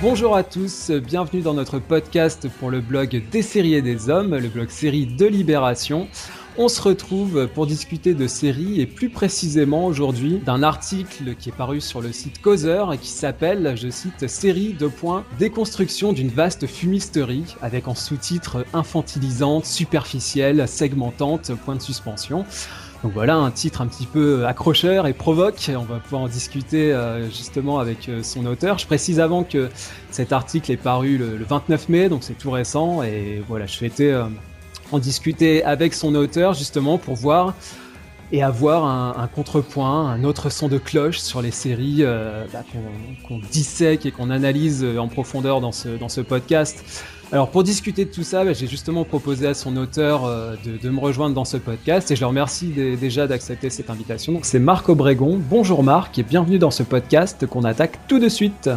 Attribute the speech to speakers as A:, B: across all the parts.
A: Bonjour à tous, bienvenue dans notre podcast pour le blog Des séries et des hommes, le blog série de Libération. On se retrouve pour discuter de séries et plus précisément aujourd'hui d'un article qui est paru sur le site Causeur et qui s'appelle, je cite, Série de points déconstruction d'une vaste fumisterie avec en sous-titre infantilisante, superficielle, segmentante, point de suspension. Donc voilà un titre un petit peu accrocheur et provoque. On va pouvoir en discuter euh, justement avec euh, son auteur. Je précise avant que cet article est paru le, 29 mai, donc c'est tout récent. Et voilà, je souhaitais euh, en discuter avec son auteur justement pour voir et avoir un, contrepoint, un autre son de cloche sur les séries euh, bah, qu'on dissèque et qu'on analyse en profondeur dans ce, dans ce podcast. Alors pour discuter de tout ça, bah, j'ai justement proposé à son auteur euh, de, me rejoindre dans ce podcast et je le remercie déjà d'accepter cette invitation. C'est Marc Obregon. Bonjour Marc et bienvenue dans ce podcast qu'on attaque tout de suite.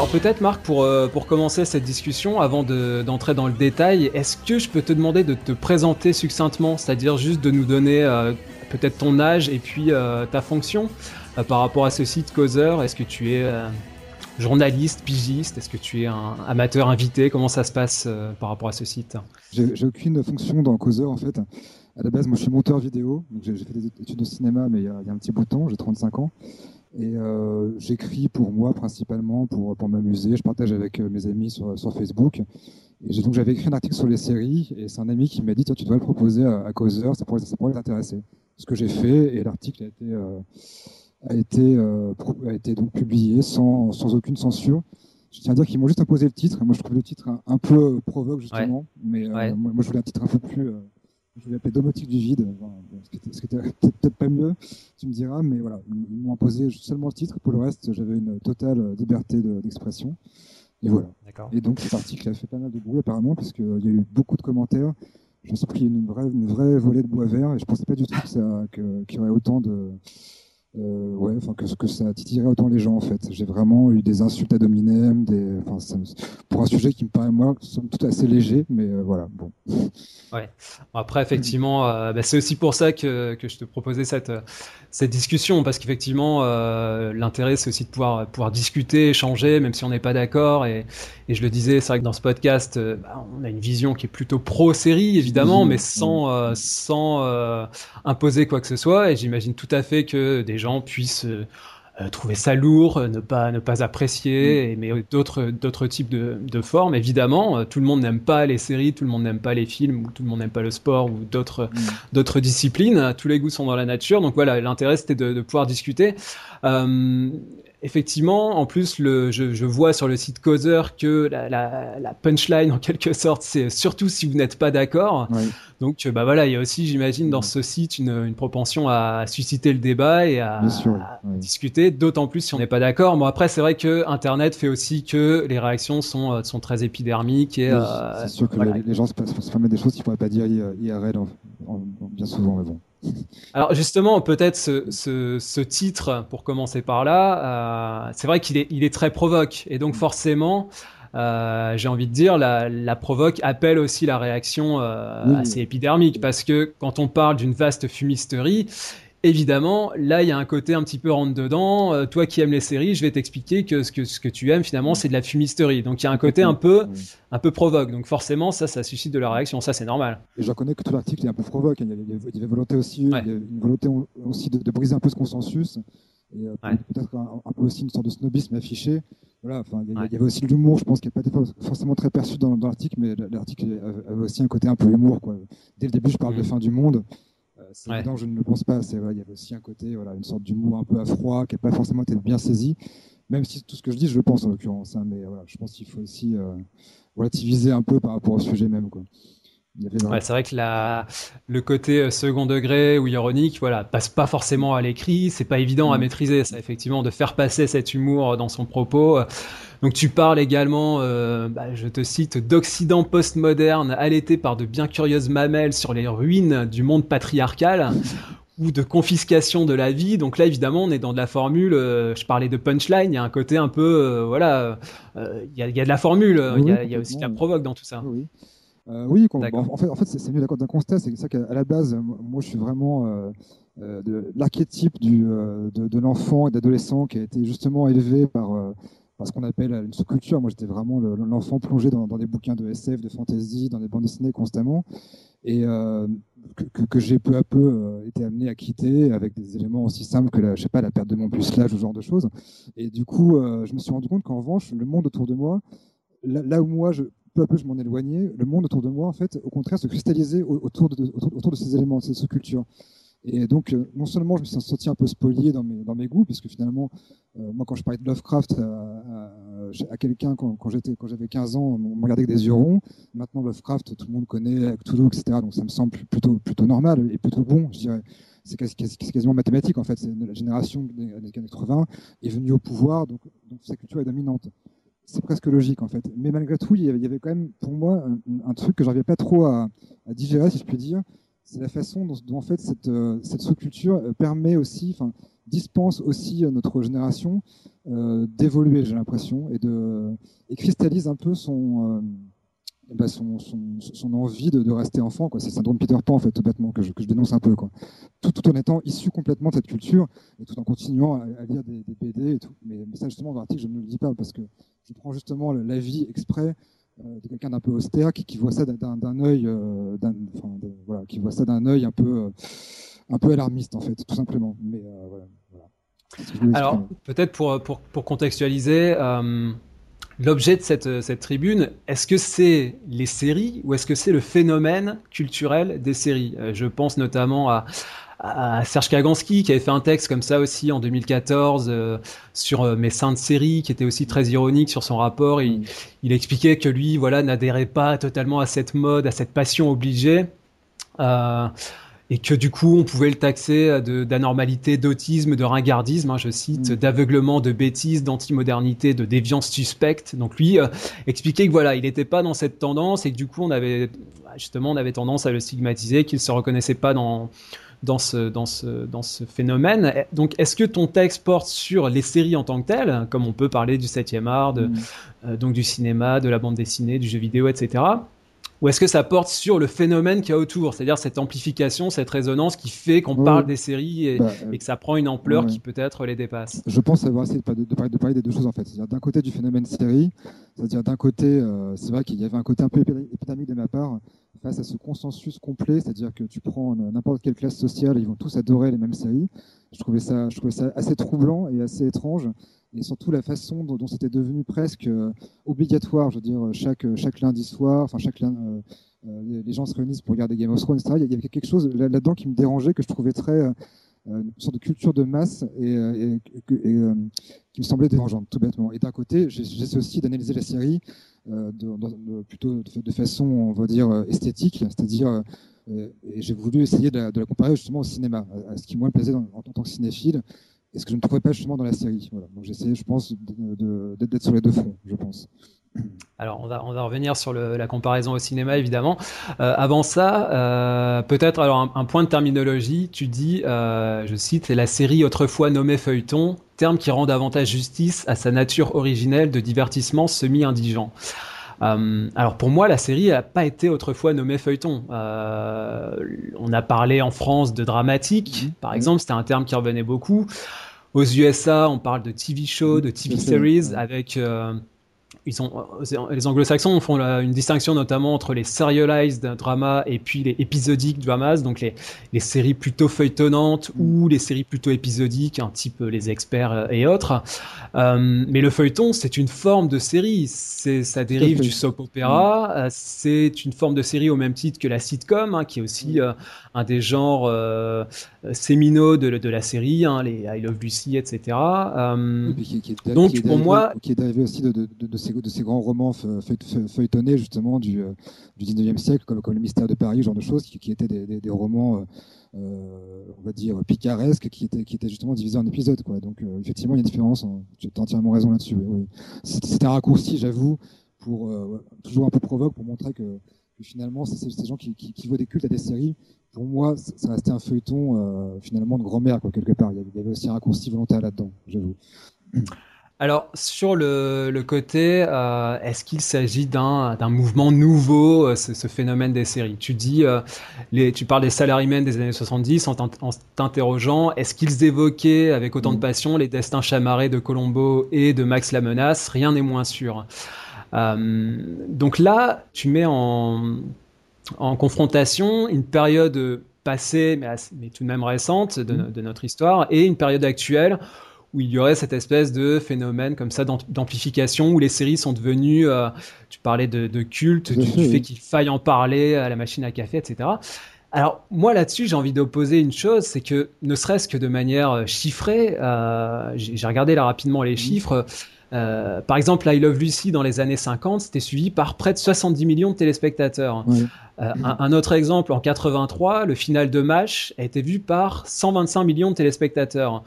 A: Alors peut-être Marc, pour, euh, pour commencer cette discussion, avant d'entrer dans le détail, est-ce que je peux te demander de te présenter succinctement, c'est-à-dire juste de nous donner euh, peut-être ton âge et puis euh, ta fonction par rapport à ce site Causeur? Est-ce que tu es journaliste, pigiste? Est-ce que tu es un amateur invité? Comment ça se passe par rapport à ce site?
B: J'ai aucune fonction dans Causeur en fait. À la base, moi je suis monteur vidéo, j'ai fait des études de cinéma, mais il y, y a un petit bout de temps, j'ai 35 ans. Et euh, j'écris pour moi principalement, pour, pour m'amuser. Je partage avec euh, mes amis sur, sur Facebook. Et donc j'avais écrit un article sur les séries et c'est un ami qui m'a dit tu dois le proposer à, à Causeur, ça pourrait, ça pourrait t'intéresser. Ce que j'ai fait et l'article a été, euh, a, été, euh, a été donc publié sans, sans aucune censure. Je tiens à dire qu'ils m'ont juste imposé le titre. Moi je trouve le titre un, peu provoque justement, mais euh, moi, moi, je voulais un titre un peu plus je voulais appeler domotique du vide, ce qui était, peut-être pas mieux, tu me diras, mais voilà, ils m'ont imposé seulement le titre, pour le reste, j'avais une totale liberté d'expression. et voilà. Et donc cet article a fait pas mal de bruit apparemment, parce qu'il y a eu beaucoup de commentaires. Je me suis pris une vraie, une vraie volée de bois vert, et je pensais pas du tout qu'il y aurait autant de, euh, ouais, enfin que, que ça titillerait autant les gens en fait? J'ai vraiment eu des insultes à dominem, des, enfin, pour un sujet qui me paraît moi tout assez léger, mais euh, voilà, bon.
A: Ouais. Après, effectivement, euh, bah, c'est aussi pour ça que, que je te proposais cette, cette discussion, parce qu'effectivement, euh, l'intérêt, c'est aussi de pouvoir, pouvoir discuter, échanger, même si on n'est pas d'accord. Et, et, je le disais, c'est vrai que dans ce podcast, bah, on a une vision qui est plutôt pro-série, évidemment, mais sans, sans imposer quoi que ce soit. Et j'imagine tout à fait que des gens puissent euh, euh, trouver ça lourd, euh, ne pas ne pas apprécier, mm. mais d'autres d'autres types de, de, formes. Évidemment, tout le monde n'aime pas les séries, tout le monde n'aime pas les films, ou tout le monde n'aime pas le sport ou d'autres mm. d'autres disciplines. Tous les goûts sont dans la nature. Donc voilà, l'intérêt c'était de, de, pouvoir discuter. Euh, effectivement, en plus, le, je, je, vois sur le site Causeur que la, la, la punchline, en quelque sorte, c'est surtout si vous n'êtes pas d'accord. Donc, bah voilà, il y a aussi, j'imagine, dans ce site une, une, propension à susciter le débat et à, discuter, d'autant plus si on n'est pas d'accord. Bon, après, c'est vrai que Internet fait aussi que les réactions sont, euh, sont très épidermiques et.
B: Euh, c'est sûr que les, gens se, se permettent des choses qu'ils ne pourraient pas dire IRL bien souvent, mais bon.
A: Alors justement, peut-être ce, ce, ce, titre, pour commencer par là, euh, c'est vrai qu'il est, il est très provoque. Et donc forcément, euh, j'ai envie de dire, la, la, provoque appelle aussi la réaction euh, assez épidermique. Parce que quand on parle d'une vaste fumisterie, Évidemment, là, il y a un côté un petit peu rentre dedans. Euh, toi qui aimes les séries, je vais t'expliquer que ce que ce que tu aimes finalement, c'est de la fumisterie. Donc il y a un côté un peu un peu provoque. Donc forcément, ça, ça suscite de la réaction. Ça, c'est normal.
B: Et je reconnais que tout l'article est un peu provoque. Il y avait, il y avait volonté aussi, il y avait une volonté aussi de, briser un peu ce consensus et euh, peut-être un, peu aussi une sorte de snobisme affiché. Voilà, enfin, il y, avait aussi de l'humour, je pense, qui n'est pas forcément très perçu dans, dans l'article, mais l'article avait aussi un côté un peu humour. Quoi. Dès le début, je parle de mm. fin du monde c'est évident je ne le pense pas. C'est il y avait aussi un côté, voilà, une sorte d'humour un peu à froid qui n'a pas forcément été bien saisi. Même si tout ce que je dis, je le pense en l'occurrence. Hein, mais voilà, je pense qu'il faut aussi euh, relativiser un peu par rapport au sujet même. Quoi.
A: Ouais, c'est vrai que la, le côté euh, second degré ou ironique, voilà, passe pas forcément à l'écrit. C'est pas évident à mm. maîtriser, ça, effectivement, de faire passer cet humour dans son propos. Donc tu parles également, euh, bah, je te cite, d'Occident postmoderne allaité par de bien curieuses mamelles sur les ruines du monde patriarcal. ou de confiscation de la vie. Donc là, évidemment, on est dans de la formule. je parlais de punchline. Il y a un côté un peu, voilà, il y, a, de la formule. il, y a, aussi de la provoque dans tout ça.
B: Oui. Oui, en fait, en fait c'est mieux d'accord d'un constat. C'est ça qu'à la base, moi, je suis vraiment de l'archétype de, de l'enfant et d'adolescent qui a été justement élevé par ce qu'on appelle une sous-culture. Moi, j'étais vraiment l'enfant plongé dans, des bouquins de SF, de fantasy, dans des bandes dessinées constamment, et euh, que, j'ai peu à peu euh, été amené à quitter avec des éléments aussi simples que la, je sais pas, la perte de mon pucelage, ce genre de choses. Et du coup, euh, je me suis rendu compte qu'en revanche, le monde autour de moi, là, où moi, je, peu à peu, je m'en éloignais, le monde autour de moi, en fait, au contraire, se cristallisait autour de, ces éléments, de ces sous-cultures. Et donc, euh, non seulement je me suis senti un peu spolié dans mes, goûts, puisque finalement, euh, moi, quand je parlais de Lovecraft à, quelqu'un quand, j'avais 15 ans, on me regardait avec des yeux ronds. Maintenant, Lovecraft, tout le monde connaît, Cthulhu, etc. Donc, ça me semble plutôt, normal et plutôt bon, je dirais. C'est quasiment mathématique, en fait. La génération des années 80 est venue au pouvoir, donc sa culture est dominante c'est presque logique en fait. Mais malgré tout, il y avait, quand même pour moi un, truc que j'arrivais pas trop à, digérer, si je puis dire, c'est la façon dont, en fait cette, euh, sous-culture euh, permet aussi, dispense aussi à notre génération euh, d'évoluer, j'ai l'impression, et de et cristallise un peu son, bah, son, son, envie de, rester enfant. Quoi. C'est le syndrome Peter Pan, en fait, bêtement, que je, dénonce un peu. Quoi. Tout, en étant issu complètement de cette culture et tout en continuant à, lire des, des, BD et tout. Mais, ça, justement, dans l'article, je ne le dis pas parce que je prends justement l'avis exprès euh, de quelqu'un d'un peu austère qui, voit ça d'un œil, euh, voilà, qui voit ça d'un œil un peu, euh, un peu alarmiste en fait, tout simplement. Mais
A: Alors peut-être pour, contextualiser. L'objet de cette, cette tribune, est-ce que c'est les séries ou est-ce que c'est le phénomène culturel des séries? Je pense notamment à, à Serge Kaganski qui avait fait un texte comme ça aussi en 2014 euh, sur euh, mes saintes séries qui était aussi très ironique sur son rapport. Il, mm. il expliquait que lui, voilà, n'adhérait pas totalement à cette mode, à cette passion obligée. Euh, et que du coup on pouvait le taxer d'anormalité, d'autisme, de ringardisme, hein, je cite, mm. d'aveuglement, de bêtise, d'antimodernité, de déviance suspecte. Donc lui euh, expliquait que voilà, il n'était pas dans cette tendance et que du coup on avait justement on avait tendance à le stigmatiser, qu'il se reconnaissait pas dans dans ce, dans ce, dans ce phénomène. Donc, est-ce que ton texte porte sur les séries en tant que telles, comme on peut parler du 7e art, de, mm. euh, donc du cinéma, de la bande dessinée, du jeu vidéo, etc. Ou est-ce que ça porte sur le phénomène qu'il y a autour, c'est-à-dire cette amplification, cette résonance qui fait qu'on parle des séries bah, et, que ça prend une ampleur qui peut-être les dépasse?
B: Je pense avoir essayé de, de, parler, de, parler, des deux choses en fait. C'est-à-dire d'un côté du phénomène série, c'est-à-dire d'un côté, euh, c'est vrai qu'il y avait un côté un peu épidémique de ma part, face à ce consensus complet, c'est-à-dire que tu prends n'importe quelle classe sociale, ils vont tous adorer les mêmes séries. Je trouvais ça, je trouvais ça assez troublant et assez étrange, et surtout la façon dont, c'était devenu presque euh, obligatoire. Je veux dire, chaque chaque lundi soir, enfin chaque euh, euh, les gens se réunissent pour regarder Game of Thrones, etc. Il y avait quelque chose là-dedans qui me dérangeait, que je trouvais très une sorte de culture de masse et, qui me semblait dérangeante, tout bêtement. Et d'un côté, j'essaie aussi d'analyser la série euh, de, plutôt de, façon, on va dire, euh, esthétique, c'est-à-dire, euh, et j'ai voulu essayer de la, comparer justement au cinéma, à, ce qui moi me plaisait en, tant que cinéphile, et ce que je ne trouvais pas justement dans la série. Voilà. Donc j'essayais, je pense, d'être sur les deux fronts, je pense.
A: Alors, on va, on va revenir sur le, la comparaison au cinéma, évidemment. Euh, avant ça, euh, peut-être alors un, point de terminologie. Tu dis, euh, je cite, la série autrefois nommée feuilleton, terme qui rend davantage justice à sa nature originelle de divertissement semi-indigent. alors pour moi, la série n'a pas été autrefois nommée feuilleton. on a parlé en France de dramatique, mmh. par exemple, c'était un terme qui revenait beaucoup. Aux USA, on parle de TV show, de TV series, avec ils ont, euh, les anglo-saxons font une distinction notamment entre les serialized dramas et puis les épisodiques dramas, donc les, les séries plutôt feuilletonnantes ou les séries plutôt épisodiques, un type euh, les experts euh, et autres. Euh, mais le feuilleton, c'est une forme de série, c'est ça dérive du soap opéra, mm. c'est une forme de série au même titre que la sitcom, hein, qui est aussi mm. un des genres euh, séminaux de, de, la série, hein, les I Love Lucy, etc.
B: donc pour moi, qui est dérivé aussi de, de, de ces grands romans feuilletonnés justement du, euh, du 19e siècle, comme, comme, Le Mystère de Paris, ce genre de choses, qui, étaient des, romans, euh, euh, on va dire, picaresques, qui étaient, qui étaient justement divisés en épisodes. Quoi. Donc effectivement, il y a une différence, hein. tu as entièrement raison là-dessus. Oui. C'est un raccourci, j'avoue, pour toujours un peu provoque, pour montrer que finalement, c'est ces gens qui, qui, qui, voient des cultes à des séries. Pour moi, ça restait un feuilleton euh, finalement de grand-mère, quoi, quelque part. Il y avait aussi un raccourci volontaire là-dedans, j'avoue.
A: Alors sur le, le côté, euh, est-ce qu'il s'agit d'un mouvement nouveau, euh, ce, ce, phénomène des séries? Tu dis, euh, les, tu parles des salarymen des années 70 en t'interrogeant, est-ce qu'ils évoquaient avec autant de mm. passion les destins chamarrés de Colombo et de Max la Menace? Rien n'est moins sûr. Donc là, tu mets en, en confrontation une période passée, mais, mais tout de même récente de, mm. de notre histoire, et une période actuelle où il y aurait cette espèce de phénomène comme ça d'amplification où les séries sont devenues, euh, tu parlais de, de culte, du, fait qu'il faille en parler à la machine à café, etc. Alors moi là-dessus, j'ai envie d'opposer une chose, c'est que ne serait-ce que de manière euh, chiffrée, euh, j'ai regardé là rapidement les mmh. Euh, par exemple, I Love Lucy dans les années 50, c'était suivi par près de 70 millions de téléspectateurs. Euh, un, un, autre exemple, en 83, le final de Match a été vu par 125 millions de téléspectateurs.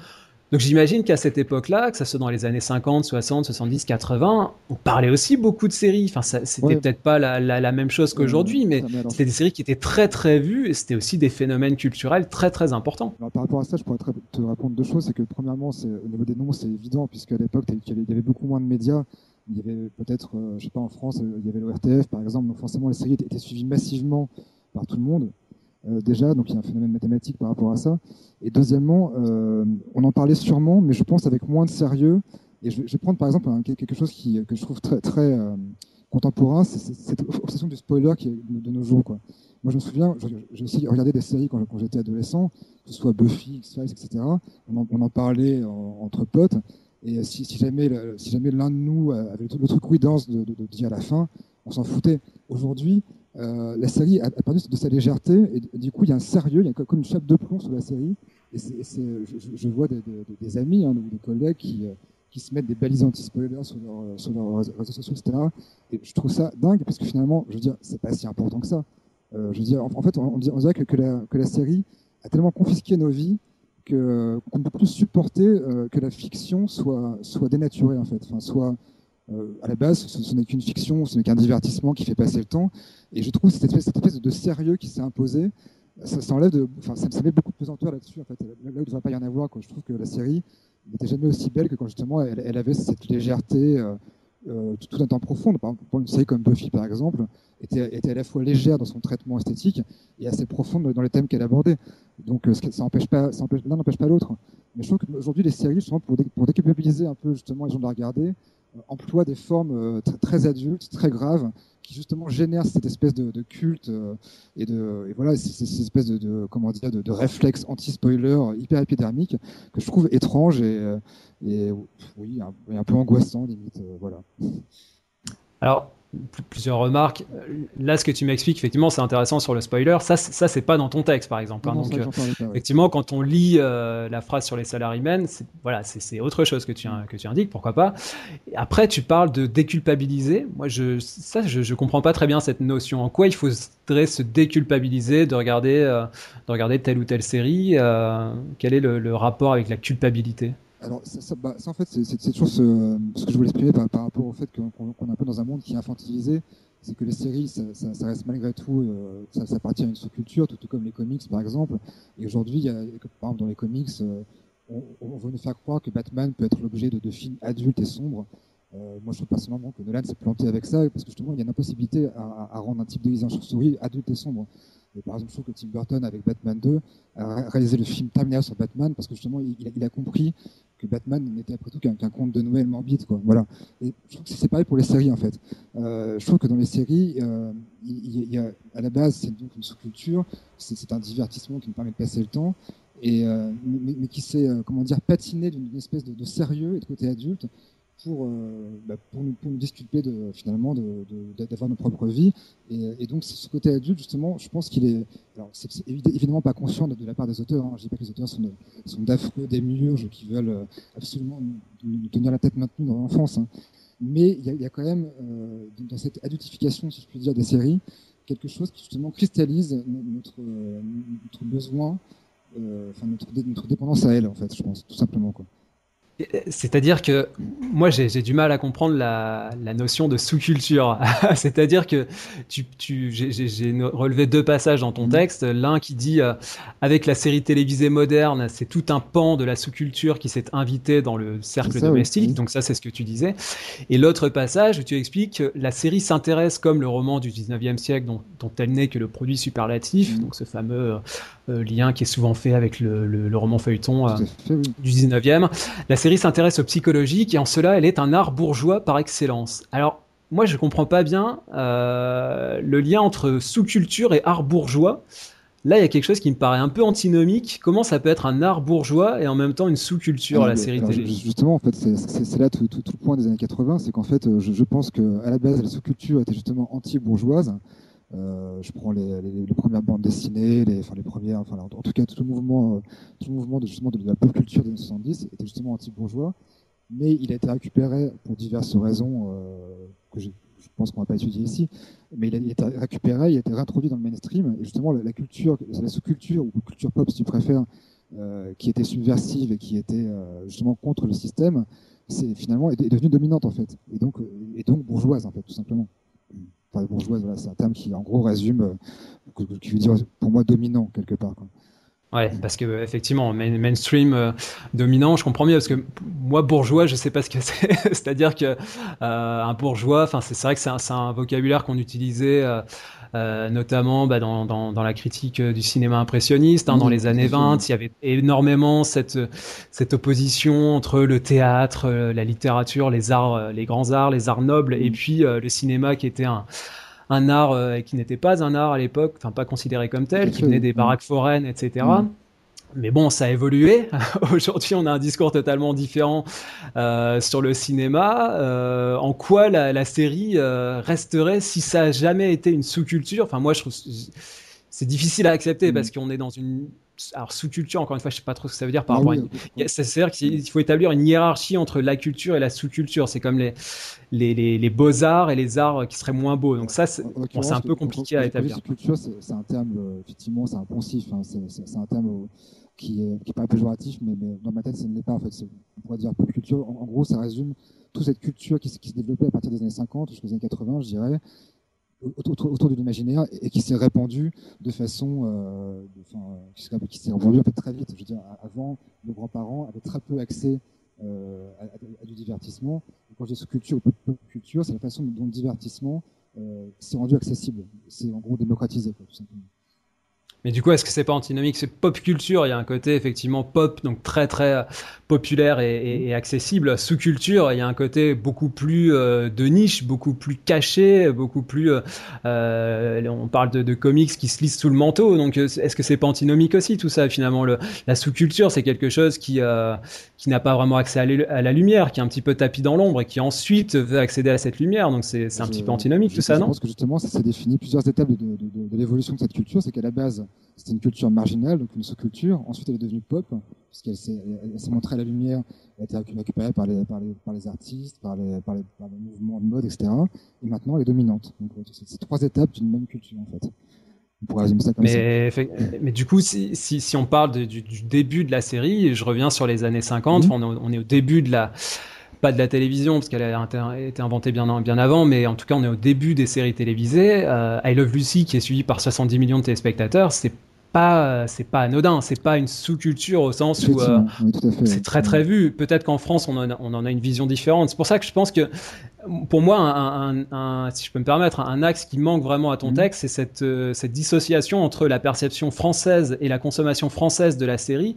A: Donc j'imagine qu'à cette époque-là, que ça soit dans les années 50, 60, 70, 80, on parlait aussi beaucoup de séries. Enfin, c'était peut-être pas la, la, la, même chose qu'aujourd'hui, mais c'était des séries qui étaient très très vues et c'était aussi des phénomènes culturels très très importants.
B: Alors, par rapport à ça, je pourrais te répondre deux choses. C'est que premièrement, au niveau des noms, c'est évident puisqu'à l'époque, il y avait beaucoup moins de médias. Il y avait peut-être, euh, je sais pas, en France, euh, il y avait l'ORTF par exemple, donc forcément les séries étaient suivies massivement par tout le monde. Euh, déjà, donc il y a un phénomène mathématique par rapport à ça. Et deuxièmement, euh, on en parlait sûrement, mais je pense avec moins de sérieux. Et je, vais prendre par exemple quelque chose qui, que je trouve très, euh, contemporain, c'est cette obsession du spoiler qui est de, nos jours. Moi, je me souviens, j'ai aussi regardé des séries quand, j'étais adolescent, que ce soit Buffy, X-Files, etc. On en, parlait entre potes. Et si, jamais, l'un de nous avait le truc oui danse de, dire à la fin, on s'en foutait. Aujourd'hui, euh, la série a, perdu de sa légèreté et, du coup il y a un sérieux, il y a comme une chape de plomb sur la série. Et je, vois des, amis, hein, des collègues qui, euh, qui se mettent des balises anti-spoilers sur, sur leurs réseaux sociaux, etc. Et je trouve ça dingue parce que finalement, je veux dire, c'est pas si important que ça. Euh, je veux en, fait, on, dirait que, la, série a tellement confisqué nos vies qu'on ne peut plus supporter euh, que la fiction soit, dénaturée en fait, euh, à la base, ce, n'est qu'une fiction, ce n'est qu'un divertissement qui fait passer le temps. Et je trouve cette espèce, cette espèce de sérieux qui s'est imposé, ça, ça, enfin, ça, ça, met beaucoup de pesanteur là-dessus. En fait, là où il ne devrait pas y en avoir, quoi. je trouve que la série n'était jamais aussi belle que quand justement elle, avait cette légèreté euh, euh, tout un temps profonde. Par exemple, une série comme Buffy, par exemple, était, était, à la fois légère dans son traitement esthétique et assez profonde dans les thèmes qu'elle abordait. Donc, euh, ça n'empêche pas, l'un n'empêche pas l'autre. Mais je trouve qu'aujourd'hui, les séries, justement, pour, pour déculpabiliser un peu justement les gens de la regarder, emploie des formes euh, très adultes, très graves, qui justement génèrent cette espèce de, culte euh, et de et voilà cette espèce de, comment dire de, réflexe anti-spoiler hyper épidermique que je trouve étrange et, euh, et oui un peu angoissant limite voilà.
A: Alors plusieurs remarques. Là, ce que tu m'expliques, effectivement, c'est intéressant sur le spoiler. Ça, ça c'est pas dans ton texte, par exemple. Hein. Donc, euh, effectivement, quand on lit euh, la phrase sur les salarymen, voilà, c'est autre chose que tu, que tu indiques, pourquoi pas. après, tu parles de déculpabiliser. Moi, je, ça, je, je comprends pas très bien cette notion. En quoi il faudrait se déculpabiliser de regarder, euh, de regarder telle ou telle série Quel est le, le rapport avec la culpabilité?
B: Alors, bah, ça, en fait, c'est toujours ce, que je voulais exprimer par, rapport au fait qu'on qu est un peu dans un monde qui est infantilisé. C'est que les séries, ça, reste malgré tout, euh, ça, appartient à une sous-culture, tout, comme les comics, par exemple. Et aujourd'hui, par exemple, dans les comics, euh, on, veut nous faire croire que Batman peut être l'objet de, de, films adultes et sombres. Euh, moi, je trouve personnellement que Nolan s'est planté avec ça, parce que justement, il y a une impossibilité à, rendre un type de visage chauve-souris adulte et sombre. Et par exemple, je trouve que Tim Burton, avec Batman 2, a réalisé le film terminal sur Batman parce que justement, il a compris Batman n'était après tout qu'un conte de Noël morbide, quoi. Voilà. Et je trouve que c'est pareil pour les séries, en fait. Euh, je trouve que dans les séries, euh, y a, à la base, c'est donc une sous-culture, c'est un divertissement qui nous permet de passer le temps, et euh, mais, qui s'est, comment dire, patiné d'une espèce de, sérieux et de côté adulte pour, euh, bah, pour, nous, pour nous disculper finalement d'avoir nos propres vies. Et, donc, ce côté adulte, justement, je pense qu'il est. Alors, c'est évidemment pas conscient de, la part des auteurs. Hein. Je dis pas que les auteurs sont, sont d'affreux démiurges qui veulent euh, absolument nous, tenir la tête maintenue dans l'enfance. Hein. Mais il y a, quand même, euh, dans cette adultification, si je puis dire, des séries, quelque chose qui justement cristallise notre, besoin, enfin notre, notre dépendance à elle, en fait, je pense, tout simplement. Quoi.
A: C'est-à-dire que moi, j'ai du mal à comprendre la, notion de sous-culture. C'est-à-dire que tu, tu, j'ai relevé deux passages dans ton mmh. texte. L'un qui dit euh, avec la série télévisée moderne, c'est tout un pan de la sous-culture qui s'est invité dans le cercle domestique. Donc ça, c'est ce que tu disais. Et l'autre passage où tu expliques que la série s'intéresse comme le roman du 19e siècle dont, dont elle n'est que le produit superlatif. Mmh. Donc ce fameux euh, lien qui est souvent fait avec le, le, roman feuilleton euh, du 19e. La série s'intéresse au psychologique et en cela, elle est un art bourgeois par excellence. Alors, moi, je comprends pas bien euh, le lien entre sous-culture et art bourgeois. Là, il y a quelque chose qui me paraît un peu antinomique. Comment ça peut être un art bourgeois et en même temps une sous-culture, la série télé
B: Justement, en fait, c'est là tout, le point des années 80, c'est qu'en fait, je, je pense qu'à la base, la sous-culture était justement anti-bourgeoise. Euh, je prends les, premières bandes dessinées, enfin les premières, enfin en, tout cas tout le mouvement, euh, tout le mouvement de justement de la pop culture des années 70 était justement anti-bourgeois, mais il a été récupéré pour diverses raisons euh, que je, pense qu'on va pas étudier ici, mais il a, été récupéré, il a été réintroduit dans le mainstream. Et justement la, culture, la sous-culture ou culture pop si tu préfères, qui était subversive et qui était justement contre le système, c'est finalement est, devenue dominante en fait, et donc et donc bourgeoise en fait tout simplement bourgeoise, c'est un terme qui en gros résume, euh, qui veut dire pour moi dominant quelque part. Quoi.
A: Ouais, parce que effectivement, mainstream euh, dominant, je comprends mieux parce que moi bourgeois, je sais pas ce que c'est. C'est-à-dire que euh, un bourgeois, enfin c'est vrai que c'est un, vocabulaire qu'on utilisait notamment bah, dans, dans, dans, la critique du cinéma impressionniste hein, dans les années 20. Il y avait énormément cette cette opposition entre le théâtre, la littérature, les arts, les grands arts, les arts nobles, et mm. puis le cinéma qui était un un art euh, qui n'était pas un art à l'époque, enfin pas considéré comme tel, qui venait des baraques foraines, etc. Mais bon, ça a évolué. Aujourd'hui, on a un discours totalement différent euh, sur le cinéma. Euh, en quoi la, série resterait si ça a jamais été une sous-culture? Enfin, moi, je trouve c'est difficile à accepter mm. parce qu'on est dans une alors sous-culture, encore une fois, je sais pas trop ce que ça veut dire par rapport à C'est-à-dire qu'il faut établir une hiérarchie entre la culture et la sous-culture. C'est comme les, les, les, beaux-arts et les arts qui seraient moins beaux. Donc ça, c'est un peu compliqué à établir.
B: Sous-culture, c'est un terme, euh, effectivement, c'est un poncif. Hein, c'est un terme euh, qui est, qui est pas péjoratif, mais, mais dans ma tête, ce n'est pas. En fait, on pourrait dire pop culture. En, gros, ça résume toute cette culture qui, qui s'est développée à partir des années 50 jusqu'aux années 80, je dirais, autour, de l'imaginaire et, qui s'est répandu de façon, euh, qui s'est répandu en fait très vite. Je veux dire, avant, nos grands-parents avaient très peu accès euh, à, du divertissement. Et quand je dis sous-culture ou pop culture, c'est la façon dont le divertissement euh, s'est rendu accessible. C'est en gros démocratisé, tout simplement.
A: Mais du coup, est-ce que c'est pas antinomique? C'est pop culture, il y a un côté effectivement pop, donc très très euh, populaire et, et, accessible. Sous culture, il y a un côté beaucoup plus euh, de niche, beaucoup plus caché, beaucoup plus. Euh, euh on parle de, de, comics qui se lisent sous le manteau. Donc, est-ce que c'est pas antinomique aussi tout ça finalement? Le, La sous-culture, c'est quelque chose qui qui n'a pas vraiment accès à, la lumière, qui est un petit peu tapis dans l'ombre et qui ensuite veut accéder à cette lumière. Donc, c'est un petit peu antinomique tout ça, non?
B: Je pense que justement, ça s'est défini plusieurs étapes de, de, de, de l'évolution de cette culture. C'est qu'à la base c'était une culture marginale, donc une sous-culture. Ensuite, elle est devenue pop, puisqu'elle s'est, montrée à la lumière, elle a été récupérée par les, par les, par les artistes, par les, par, les, par les mouvements de mode, etc. Et maintenant, elle est dominante. Donc, c'est trois étapes d'une même culture, en fait.
A: On pourrait résumer ça comme mais, ça. Mais du coup, si, si, si on parle du, du, début de la série, je reviens sur les années 50, mhm. on, on est au début de la pas de la télévision parce qu'elle a été inventée bien, bien avant, mais en tout cas on est au début des séries télévisées. Euh, I Love Lucy qui est suivi par 70 millions de téléspectateurs, c'est pas c'est pas anodin, c'est pas une sous-culture au sens où euh, c'est très très vu. Peut-être qu'en France on en, a, on en, a, une vision différente. C'est pour ça que je pense que pour moi, un, un, si je peux me permettre, un axe qui manque vraiment à ton mhm. texte, c'est cette, euh, cette dissociation entre la perception française et la consommation française de la série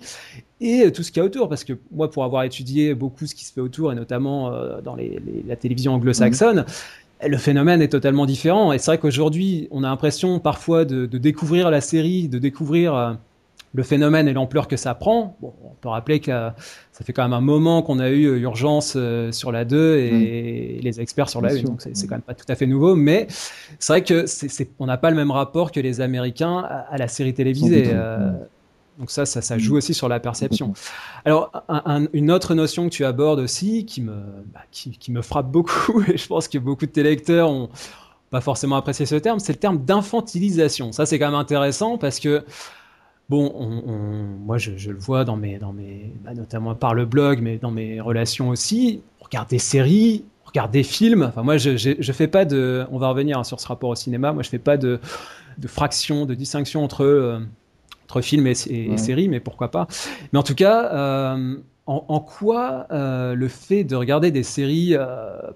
A: et tout ce qu'il y a autour. Parce que moi, pour avoir étudié beaucoup ce qui se fait autour, et notamment euh, dans les, la télévision anglo-saxonne, mhm. Le phénomène est totalement différent. Et c'est vrai qu'aujourd'hui, on a l'impression parfois de, de, découvrir la série, de découvrir euh, le phénomène et l'ampleur que ça prend. Bon, on peut rappeler que ça fait quand même un moment qu'on a eu urgence euh, sur la 2 et, les experts sur la 1, donc c'est quand même pas tout à fait nouveau, mais c'est vrai que c'est on n'a pas le même rapport que les Américains à, la série télévisée. Euh, donc ça, ça, ça, joue aussi sur la perception. Alors, une autre notion que tu abordes aussi, qui me, bah, qui, qui, me frappe beaucoup, et je pense que beaucoup de tes lecteurs ont pas forcément apprécié ce terme, c'est le terme d'infantilisation. Ça, c'est quand même intéressant parce que bon, on, moi je, le vois dans mes, dans mes, bah, notamment par le blog, mais dans mes relations aussi. On regarde des séries, on regarde des films. Enfin, moi, je, je, fais pas de. On va revenir hein, sur ce rapport au cinéma. Moi, je fais pas de, de fraction, de distinction entre euh, entre films et, séries, mais pourquoi pas. Mais en tout cas. Euh, en, quoi euh, le fait de regarder des séries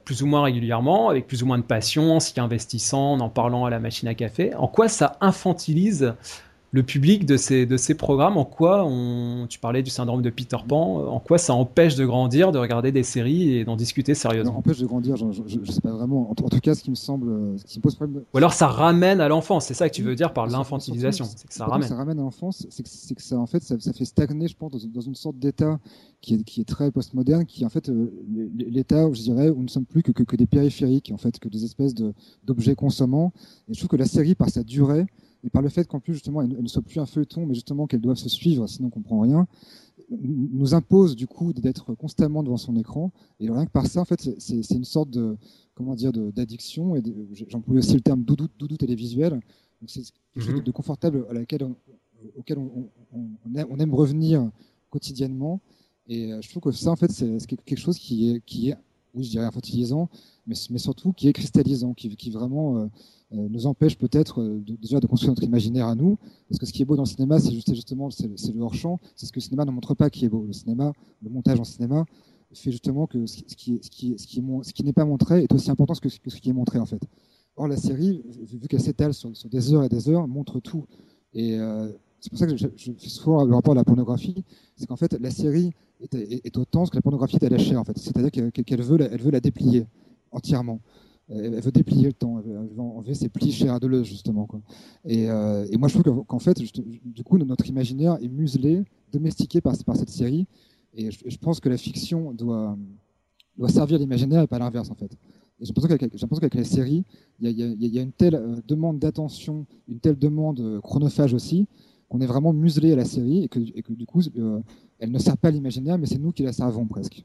A: plus ou moins régulièrement, avec plus ou moins de passion, en s'y investissant, en en parlant à la machine à café, en quoi ça infantilise le public de ces, de ces programmes, en quoi on, tu parlais du syndrome de Peter Pan, en quoi ça empêche de grandir, de regarder des séries et d'en discuter sérieusement?
B: Empêche de grandir, je, ne sais pas vraiment. En, tout cas, ce qui me semble, ce qui me pose problème.
A: Ou alors ça ramène à l'enfance, c'est ça que tu veux dire par l'infantilisation, c'est que ça ramène.
B: Ça ramène à l'enfance, c'est que, que, ça en fait ça, fait stagner, je pense, dans, une sorte d'état qui est, qui est très postmoderne, qui en fait euh, l'état, je dirais, où nous ne sommes plus que, que, que, des périphériques, en fait, que des espèces d'objets consommants. Et je trouve que la série, par sa durée, et par le fait qu'en plus justement elle, ne soit plus un feuilleton, mais justement qu'elle doive se suivre, sinon on comprend rien, nous impose du coup d'être constamment devant son écran. Et rien que par ça, en fait, c'est une sorte de comment dire d'addiction. Et j'emploie aussi le terme doudou, doudou télévisuel. C'est quelque chose de confortable à laquelle auquel on, aime, revenir quotidiennement. Et euh, je trouve que ça, en fait, c'est quelque chose qui est, qui est, oui, je dirais infantilisant, mais, surtout qui est cristallisant, qui, vraiment euh, euh, nous empêche peut-être euh, déjà de construire notre imaginaire à nous. Parce que ce qui est beau dans le cinéma, c'est justement c'est le hors-champ, c'est ce que le cinéma ne montre pas qui est beau. Le montage en cinéma, fait justement que ce qui, n'est pas montré est aussi important que ce, qui est montré en fait. Or la série, vu qu'elle s'étale sur, des heures et des heures, montre tout. C'est pour ça que je, fais souvent le rapport à la pornographie, c'est qu'en fait la série est, est, autant ce que la pornographie est à lâcher en fait. C'est-à-dire qu'elle veut, elle veut la déplier entièrement elle veut déplier le temps, elle veut enlever ses plis chez Deleuze, justement. Euh, et, moi, je trouve qu'en fait, du coup, notre imaginaire est muselé, domestiqué par, cette série. Et je, pense que la fiction doit, servir l'imaginaire et pas l'inverse, en fait. Et j'ai l'impression qu'avec la série, il y, a, une telle euh, demande d'attention, une telle demande chronophage aussi, qu'on est vraiment muselé à la série et que, du coup, euh, elle ne sert pas à l'imaginaire, mais c'est nous qui la servons presque.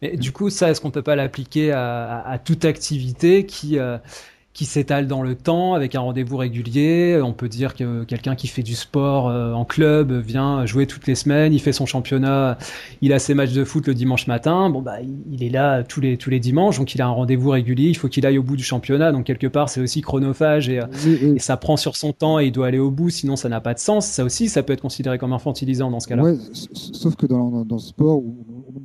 A: Mais du coup, ça, est-ce qu'on peut pas l'appliquer à, toute activité qui euh, qui s'étale dans le temps avec un rendez-vous régulier. On peut dire que quelqu'un qui fait du sport euh, en club vient jouer toutes les semaines, il fait son championnat, il a ses matchs de foot le dimanche matin. Bon bah il est là tous les tous les dimanches, donc il a un rendez-vous régulier. Il faut qu'il aille au bout du championnat, donc quelque part c'est aussi chronophage et, et, ça prend sur son temps et il doit aller au bout, sinon ça n'a pas de sens. Ça aussi, ça peut être considéré comme infantilisant dans ce cas-là.
B: Ouais, sauf que dans, dans, le sport ou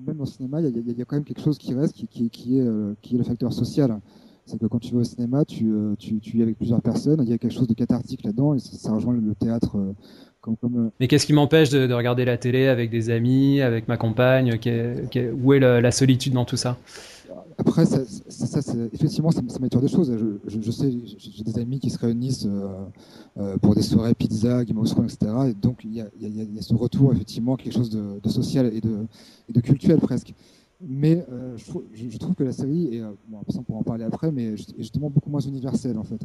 B: même dans le cinéma, il y, y, a quand même quelque chose qui reste, qui, qui, qui est, euh, qui est le facteur social c'est que quand tu vas au cinéma, tu, euh, tu, tu, es avec plusieurs personnes, il y a quelque chose de cathartique là-dedans, et ça, rejoint le théâtre. Euh, comme, comme, euh,
A: Mais qu'est-ce qui m'empêche de, regarder la télé avec des amis, avec ma compagne Où est la, solitude dans tout ça?
B: Après, ça, ça, effectivement, ça, ça m'attire des choses. Je, je, sais, j'ai des amis qui se réunissent pour des soirées pizza, Game of etc. Et donc, il y a, il y a, ce retour, effectivement, quelque chose de, de social et de, et de culturel presque. Mais euh, je, trouve, que la série est, euh, bon, on pourra en parler après, mais justement beaucoup moins universelle en fait.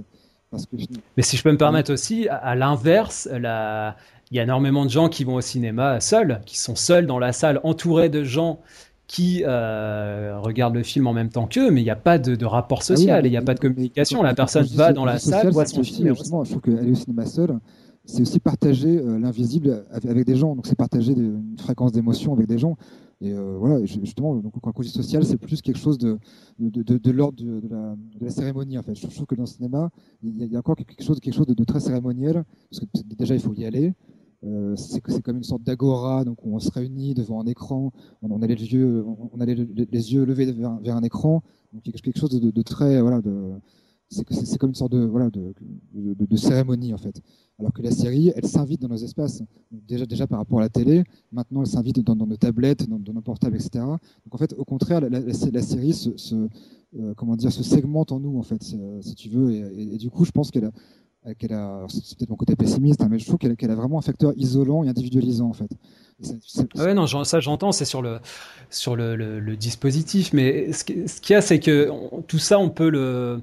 A: Parce que, mais si je peux me permettre aussi, à, l'inverse, il y a énormément de gens qui vont au cinéma seuls, qui sont seuls dans la salle, entourés de gens qui euh, regardent le film en même temps qu'eux, mais il n'y a pas de, rapport ah social, il n'y a pas de communication. La personne va dans la salle, voit son film.
B: Justement, je trouve qu'aller au cinéma seul, c'est aussi partager l'invisible avec des gens. Donc c'est partager une fréquence d'émotion avec des gens. Et euh, voilà, justement, donc, quand on dit social, c'est plus quelque chose de, de, de, l'ordre de, la, cérémonie. En fait. Je trouve que dans le cinéma, il y, a, encore quelque chose, quelque chose de, très cérémoniel, parce que déjà, il faut y aller. Euh, c'est comme une sorte d'agora, donc on se réunit devant un écran, on, a les yeux, on a les, yeux levés vers, vers, un écran, donc il y a quelque chose de, très, voilà, de, c'est comme une sorte de, voilà, de, de, cérémonie en fait. Alors que la série, elle s'invite dans nos espaces. déjà, déjà par rapport à la télé, maintenant elle s'invite dans, nos tablettes, dans, nos portables, etc. Donc en fait, au contraire, la, série se, euh, comment dire, se segmente en nous en fait, si tu veux. Et, et, du coup, je pense qu'elle qu'elle a, c'est peut-être mon côté pessimiste, hein, mais je trouve qu'elle a vraiment un facteur isolant et individualisant en fait.
A: Ah ouais, non, ça j'entends, c'est sur le sur le, le, dispositif, mais ce, qu'il y a, c'est que tout ça, on peut le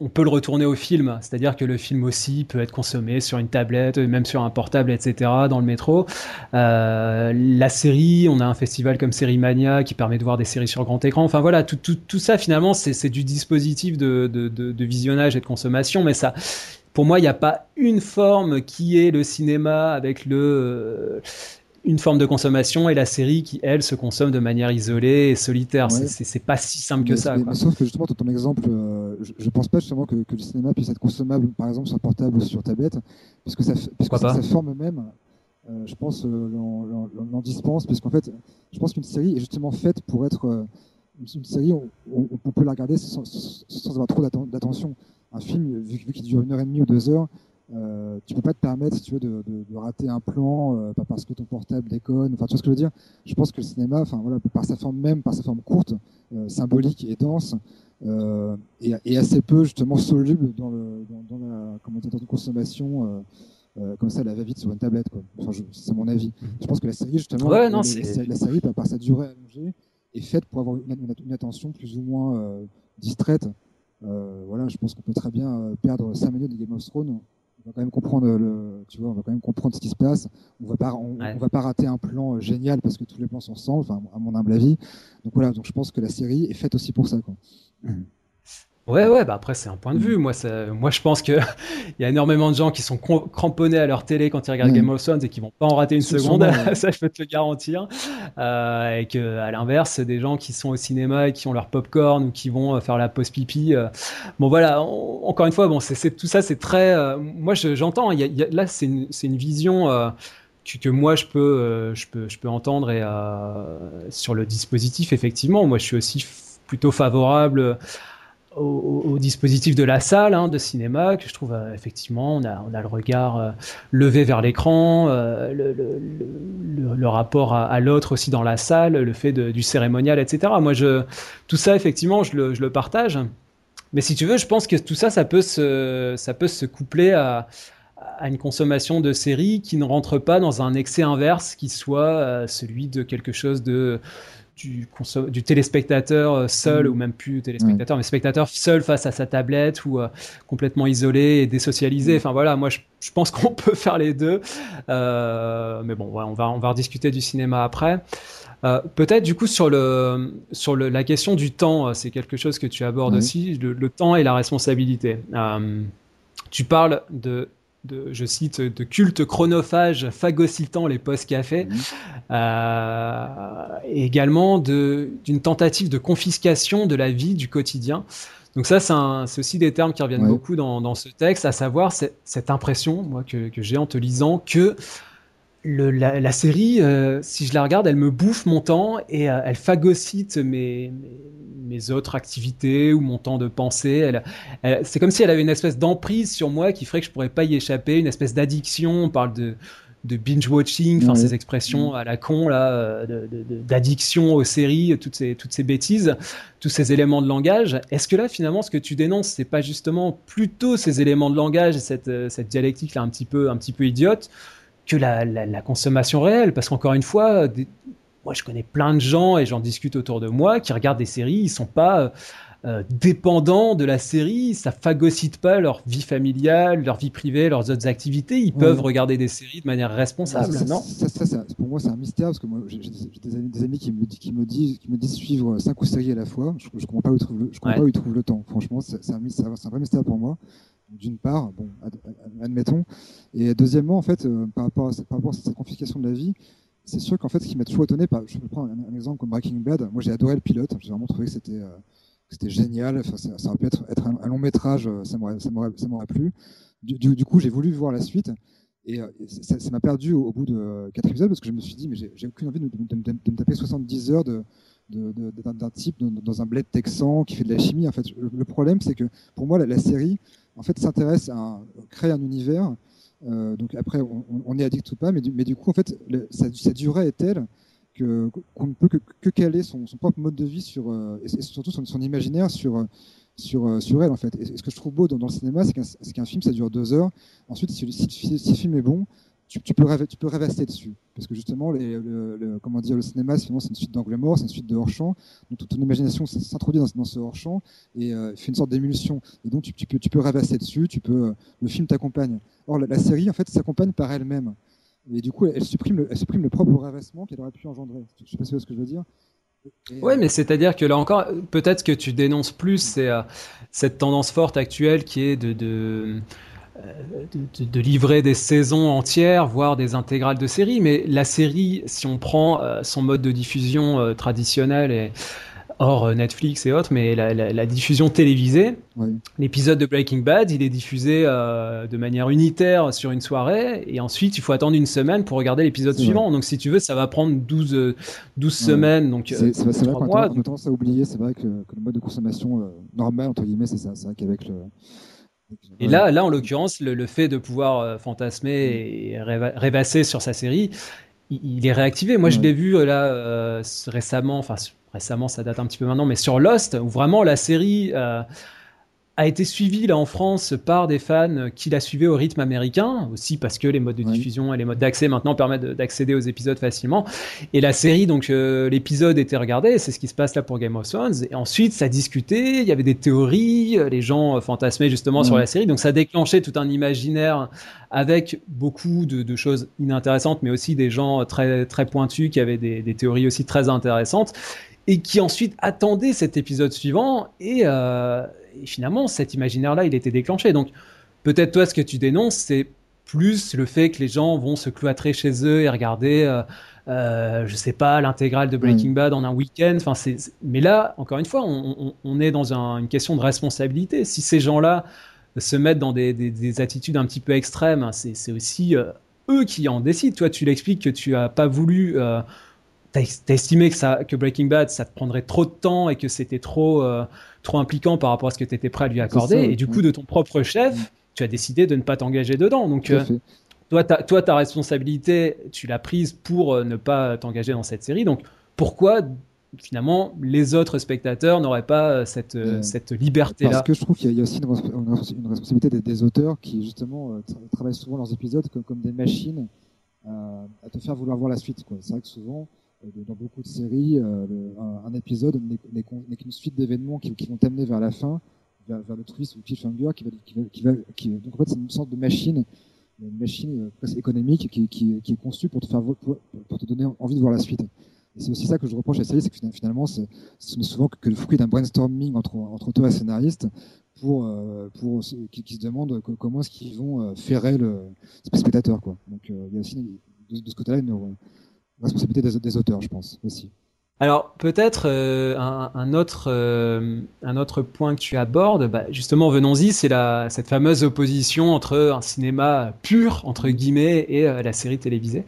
A: on peut le retourner au film, c'est-à-dire que le film aussi peut être consommé sur une tablette, même sur un portable, etc., dans le métro. Euh, la série, on a un festival comme Série Mania qui permet de voir des séries sur grand écran. Enfin voilà, tout, tout, tout ça finalement, c'est du dispositif de, de, de visionnage et de consommation, mais ça pour moi, il n'y a pas une forme qui est le cinéma avec le une forme de consommation et la série qui, elle, se consomme de manière isolée et solitaire. C'est pas si simple que ça.
B: sauf que justement, dans ton exemple, euh, je, ne pense pas justement que, le cinéma puisse être consommable, par exemple, sur portable ou sur tablette, puisque, ça, puisque sa forme même, euh, je pense, euh, l'en dispense, puisqu'en fait, je pense qu'une série est justement faite pour être une, série, on, on, peut la regarder sans, sans avoir trop d'attention. Un film, vu, vu qu'il dure une heure et demie ou deux heures, euh, tu peux pas te permettre, si tu veux, de, de, de rater un plan, euh, pas parce que ton portable déconne. Enfin, tu vois ce que je veux dire? Je pense que le cinéma, enfin voilà, par sa forme même, par sa forme courte, euh, symbolique et dense, euh, et, et, assez peu justement soluble dans, le, dans, dans la comment dire, dans une consommation. comme ça, la va vite sur une tablette. Quoi. Enfin, c'est mon avis. Mhm. Je pense que la série, justement,
A: ouais, non,
B: la, la, série, par, sa durée allongée, est faite pour avoir une, une, attention plus ou moins distraite. Voilà, je pense qu'on peut très bien perdre 5 minutes de Game of Thrones on va quand même comprendre le, tu vois, on va quand même comprendre ce qui se passe. On va pas, on, va pas rater un plan euh, génial parce que tous les plans sont ensemble, enfin, à mon humble avis. Donc voilà, donc je pense que la série est faite aussi pour ça, quoi.
A: Ouais, ouais, bah après, c'est un point de vue. Moi, moi je pense qu'il y a énormément de gens qui sont cramponnés à leur télé quand ils regardent Game of Thrones et qui vont pas en rater une seconde. ça, je peux te le garantir. Euh, et que, à l'inverse, des gens qui sont au cinéma et qui ont leur popcorn ou qui vont euh, faire la pause pipi. Euh. Bon, voilà, encore une fois, bon, c'est tout ça, c'est très. Euh, moi, j'entends. là, c'est une, une, vision. Que, que, moi je peux, je peux, je peux entendre et sur le dispositif effectivement. Moi, je suis aussi plutôt favorable au, dispositif de la salle hein, de cinéma que je trouve euh, effectivement on a, on a le regard euh, levé vers l'écran, euh, le, rapport à, l'autre aussi dans la salle, le fait du cérémonial, etc. Moi, je, tout ça effectivement, je le, je le partage. Mais si tu veux, je pense que tout ça, ça peut se, ça peut se coupler à, à une consommation de séries qui ne rentre pas dans un excès inverse qui soit celui de quelque chose de du, du téléspectateur euh, seul, mm. ou même plus téléspectateur, mais spectateur seul face à sa tablette ou euh, complètement isolé et désocialisé. Mm. Enfin voilà, moi je, je pense qu'on peut faire les deux. Euh, mais bon, on, va, on va rediscuter du cinéma après. Euh, Peut-être du coup sur, le, sur le, la question du temps, c'est quelque chose que tu abordes aussi, le, le, temps et la responsabilité. Tu parles de de, je cite, de culte chronophage phagocytant les postes cafés, mmh. euh, et également d'une tentative de confiscation de la vie du quotidien. Donc ça, c'est aussi des termes qui reviennent beaucoup dans, dans, ce texte, à savoir cette impression, moi, que, que j'ai en te lisant, que le, la, la, série, euh, si je la regarde, elle me bouffe mon temps et euh, elle phagocyte mes, mes, autres activités ou mon temps de pensée. Elle, c'est comme si elle avait une espèce d'emprise sur moi qui ferait que je pourrais pas y échapper, une espèce d'addiction. On parle de, de binge watching, enfin ces expressions à la con là, euh, d'addiction aux séries, toutes ces toutes ces bêtises, tous ces éléments de langage. Est-ce que là finalement ce que tu dénonces, c'est pas justement plutôt ces éléments de langage et cette cette dialectique là un petit peu un petit peu idiote? Que la, la, la consommation réelle. Parce qu'encore une fois, des, moi je connais plein de gens et j'en discute autour de moi qui regardent des séries, ils sont pas euh, dépendants de la série, ça phagocyte pas leur vie familiale, leur vie privée, leurs autres activités. Ils peuvent regarder des séries de manière responsable,
B: ça,
A: non
B: ça, ça, Pour moi, c'est un mystère parce que moi, j'ai des, des, amis qui me, qui me disent, qui me disent suivre cinq ou séries à la fois. Je, je comprends pas où ils trouvent le, je comprends pas où ils trouvent le temps. Franchement, c'est un, un, vrai mystère pour moi d'une part, bon, admettons. Et deuxièmement, en fait, euh, par, rapport à, par, rapport à, cette confiscation de la vie, c'est sûr qu'en fait, ce qui m'a toujours étonné, par, je peux prendre un, exemple comme Breaking Bad. Moi, j'ai adoré le pilote. J'ai vraiment trouvé que c'était euh, c'était génial. Ça, aurait pu être, un, long métrage. Euh, ça m'aurait plu. Du, coup, j'ai voulu voir la suite. Et ça m'a perdu au, bout de quatre épisodes parce que je me suis dit, mais j'ai aucune envie de, me taper 70 heures d'un type dans un bled texan qui fait de la chimie. En fait, le, problème, c'est que pour moi, la, série, en fait, s'intéresse à créer un univers. Euh, donc après, on, est addict ou pas, mais du, coup, en fait, sa, durée est telle qu'on ne peut que, caler son, propre mode de vie sur euh, et, surtout son, imaginaire sur sur sur elle en fait. Et, ce que je trouve beau dans, le cinéma, c'est qu'un film ça dure deux heures. Ensuite, si, le film est bon, tu, peux rêver, tu peux rêvasser dessus. Parce que justement, le, comment dire, le cinéma, c'est une suite d'angle mort, c'est une suite de hors-champ. Donc toute ton imagination s'introduit dans, ce hors-champ et euh, fait une sorte d'émulsion. Et donc tu, peux, tu peux rêvasser dessus, tu peux, euh, le film t'accompagne. Or, la, la, série, en fait, s'accompagne par elle-même. Et du coup, elle supprime le, elle supprime le propre rêvassement qu'elle aurait pu engendrer. Je sais pas si tu vois ce que je veux dire.
A: Oui, mais c'est-à-dire que là encore, peut-être que tu dénonces plus c'est, euh, cette tendance forte actuelle qui est de, de de, livrer des saisons entières, voire des intégrales de séries. Mais la série, si on prend son mode de diffusion traditionnel et hors euh, Netflix et autres, mais la, diffusion télévisée, l'épisode de Breaking Bad, il est diffusé euh, de manière unitaire sur une soirée, et ensuite il faut attendre une semaine pour regarder l'épisode suivant. Donc si tu veux, ça va prendre 12, 12 semaines. Donc
B: c'est vrai qu'on a, tendance à oublier, c'est vrai que, le mode de consommation euh, normal, entre guillemets, c'est ça. C'est vrai qu'avec le.
A: Et là, là, en l'occurrence, le, fait de pouvoir fantasmer et rêvasser sur sa série, il, est réactivé. Moi, je l'ai vu là récemment, enfin récemment, ça date un petit peu maintenant, mais sur Lost, où vraiment la série euh, a été suivie là en France par des fans qui la suivaient au rythme américain, aussi parce que les modes de diffusion et les modes d'accès maintenant permettent d'accéder aux épisodes facilement. Et la série, donc euh, l'épisode était regardé, c'est ce qui se passe là pour Game of Thrones. Et ensuite, ça discutait, il y avait des théories, les gens fantasmaient justement sur la série, donc ça déclenchait tout un imaginaire avec beaucoup de, choses inintéressantes, mais aussi des gens très très pointus qui avaient des, des théories aussi très intéressantes et qui ensuite attendait cet épisode suivant euh, et, finalement cet imaginaire-là il était déclenché. Donc peut-être toi ce que tu dénonces c'est plus le fait que les gens vont se cloîtrer chez eux et regarder, euh, euh je sais pas, l'intégrale de Breaking Bad en un week-end. Enfin, c'est, mais là, encore une fois, on, est dans une question de responsabilité. Si ces gens-là se mettent dans des, attitudes un petit peu extrêmes, c'est, aussi euh, eux qui en décident. Toi, tu l'expliques que tu as pas voulu euh, estimé que, ça, que Breaking Bad, ça te prendrait trop de temps et que c'était trop, euh, trop impliquant par rapport à ce que tu étais prêt à lui accorder. et du coup, de ton propre chef, tu as décidé de ne pas t'engager dedans. Donc, euh, toi, toi, ta responsabilité, tu l'as prise pour euh, ne pas t'engager dans cette série. Donc, pourquoi finalement les autres spectateurs n'auraient pas cette, cette liberté-là?
B: Parce que je trouve qu'il y, a aussi une, responsabilité des, auteurs qui, justement, travaillent souvent leurs épisodes comme, comme des machines à te faire vouloir voir la suite. C'est vrai que souvent, dans beaucoup de séries, euh, un, épisode n'est qu'une suite d'événements qui, vont t'amener vers la fin, vers, le twist ou le cliffhanger, qui va, qui va, donc en fait c'est une sorte de machine, une machine euh, presque économique qui, est conçue pour te donner envie de voir la suite. C'est aussi ça que je reproche à la série, c'est que finalement, ce n'est souvent que le fruit d'un brainstorming entre, entre auteurs et scénaristes pour, euh, qui, se demandent comment est-ce qu'ils vont ferrer le spectateur. Quoi. Donc il y a aussi de, de ce côté-là une, responsabilité des, auteurs, je pense aussi.
A: Alors peut-être euh, un, autre euh, un autre point que tu abordes, bah, justement venons-y, c'est la cette fameuse opposition entre un cinéma pur entre guillemets et euh, la série télévisée.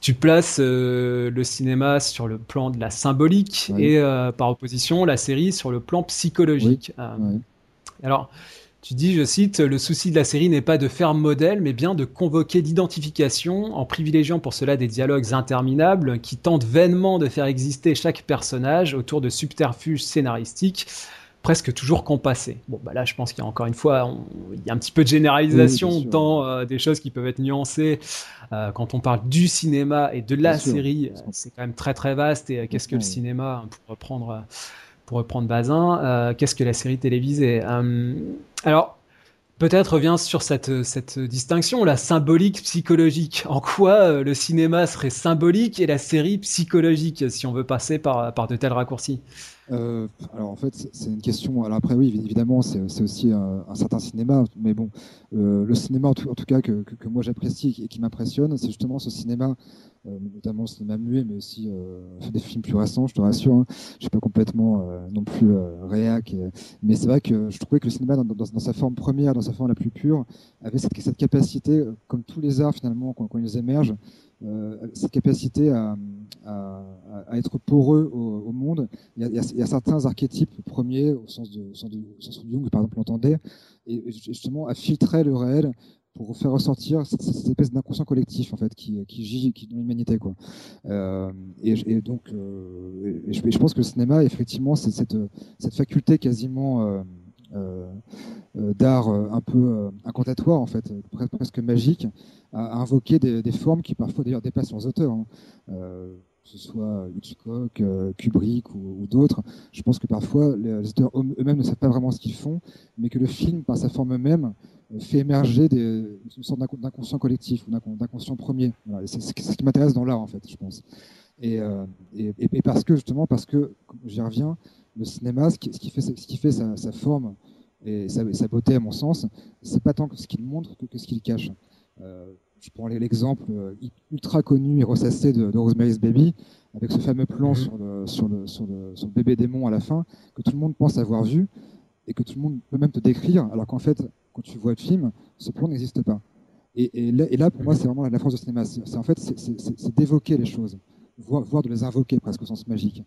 A: Tu places le cinéma sur le plan de la symbolique et par opposition la série sur le plan psychologique. Alors tu dis, je cite, le souci de la série n'est pas de faire modèle, mais bien de convoquer l'identification en privilégiant pour cela des dialogues interminables qui tentent vainement de faire exister chaque personnage autour de subterfuges scénaristiques presque toujours compassés. Bon, bah là, je pense qu'il y a encore une fois, il y a un petit peu de généralisation dans euh, des choses qui peuvent être nuancées. Euh, quand on parle du cinéma et de la série, c'est quand même très très vaste. Et euh, qu'est-ce que le cinéma, pour reprendre reprendre Bazin, euh, qu'est-ce que la série télévisée euh, Alors, peut-être revient sur cette, cette distinction, la symbolique psychologique. En quoi euh, le cinéma serait symbolique et la série psychologique, si on veut passer par, par de tels raccourcis?
B: Alors en fait, c'est une question. Alors après, oui, évidemment, c'est aussi un, certain cinéma, mais bon, le cinéma en tout, cas que, moi j'apprécie et qui m'impressionne, c'est justement ce cinéma euh, notamment le cinéma muet, mais aussi euh, des films plus récents, je te rassure. Hein. Je suis pas complètement euh, non plus réac, mais c'est vrai que je trouvais que le cinéma, dans, sa forme première, dans sa forme la plus pure, avait cette, capacité, comme tous les arts finalement, quand ils émergent, cette capacité à, être poreux au, monde. Il y, a, certains archétypes premiers, au sens, de, au sens, de, Jung, par exemple, l'entendait, et justement à filtrer le réel pour faire ressortir cette, espèce d'inconscient collectif en fait qui, qui gît qui, dans l'humanité. Euh, et, donc euh, je, pense que le cinéma effectivement c'est cette, faculté quasiment euh, euh, euh d'art euh, un peu incantatoire en fait presque magique à, invoquer des, formes qui parfois d'ailleurs dépassent leurs auteurs. Hein. que ce soit Hitchcock, Kubrick ou, d'autres, je pense que parfois les auteurs eux-mêmes ne savent pas vraiment ce qu'ils font, mais que le film, par sa forme même, fait émerger des, une sorte d'inconscient collectif ou d'inconscient premier. c'est ce qui m'intéresse dans l'art, en fait, je pense. Euh, et, et, parce que, justement, parce que, j'y reviens, le cinéma, ce qui, ce qui fait, ce qui fait sa forme et sa, beauté, à mon sens, c'est pas tant ce qu'il montre que, ce qu'il cache. Euh, je prends l'exemple euh, ultra connu et ressassé de, Rosemary's Baby, avec ce fameux plan mhm. sur, le, sur, le, sur, le, sur, le, bébé démon à la fin, que tout le monde pense avoir vu, et que tout le monde peut même te décrire, alors qu'en fait, quand tu vois le film, ce plan n'existe pas. Et, et, là, pour moi, c'est vraiment la France du cinéma. C'est en fait, c'est d'évoquer les choses, voire, voire, de les invoquer presque au sens magique.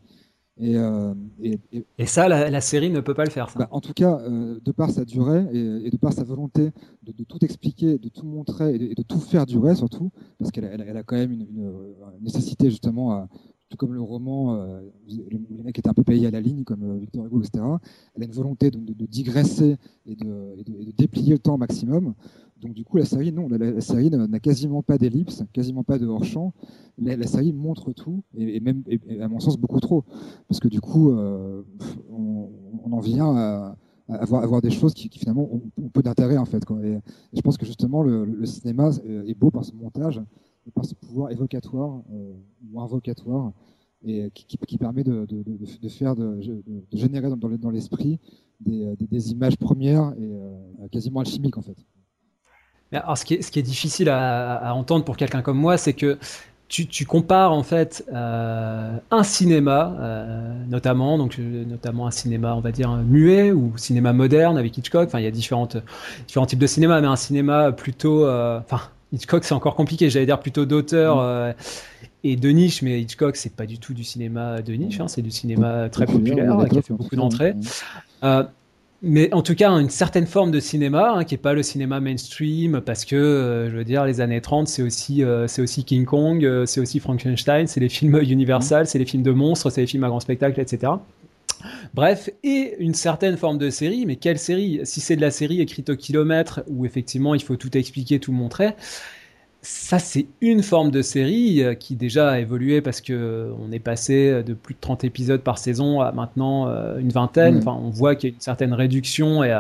A: Et, euh, et, et, ça, la, série ne peut pas le faire. Ça.
B: Bah, en tout cas, euh, de par sa durée et, de par sa volonté de, de, tout expliquer, de tout montrer et de, tout faire durer surtout, parce qu'elle elle, elle a quand même une, une, nécessité justement, à, tout comme le roman, euh, le, mec était un peu payé à la ligne, comme euh, Victor Hugo, etc. Elle a une volonté de, digresser et de, déplier le temps au maximum. Donc du coup, la série, non, la, série n'a quasiment pas d'ellipse, quasiment pas de hors-champ. La, série montre tout, et, même, à mon sens, beaucoup trop. Parce que du coup, euh, on, en vient à, avoir, des choses qui, finalement ont, peu d'intérêt, en fait. Et, je pense que justement, le, cinéma est beau par son montage, par ce pouvoir évocatoire euh, ou invocatoire, et qui, permet de, faire, de, générer dans, l'esprit des, images premières et quasiment alchimiques, en fait.
A: Alors, ce qui est, ce qui est difficile à, entendre pour quelqu'un comme moi, c'est que tu, compares en fait euh, un cinéma, euh, notamment, donc euh, notamment un cinéma, on va dire muet ou cinéma moderne avec Hitchcock. Enfin, il y a différentes, différents types de cinéma, mais un cinéma plutôt, enfin, Hitchcock c'est encore compliqué. J'allais dire plutôt d'auteur. Mm. et de niche, mais Hitchcock, c'est pas du tout du cinéma de niche, hein, c'est du cinéma très populaire, qui a fait beaucoup d'entrées mais en tout cas une certaine forme de cinéma hein, qui est pas le cinéma mainstream parce que euh, je veux dire les années 30 c'est aussi euh, c'est aussi King Kong euh, c'est aussi Frankenstein c'est les films Universal c'est les films de monstres c'est les films à grand spectacle etc Bref, et une certaine forme de série, mais quelle série? Si c'est de la série écrite au kilomètre, où effectivement il faut tout expliquer, tout montrer, ça, c'est une forme de série euh, qui déjà a évolué parce que euh, on est passé de plus de 30 épisodes par saison à maintenant euh, une vingtaine. Enfin, on voit qu'il y a une certaine réduction et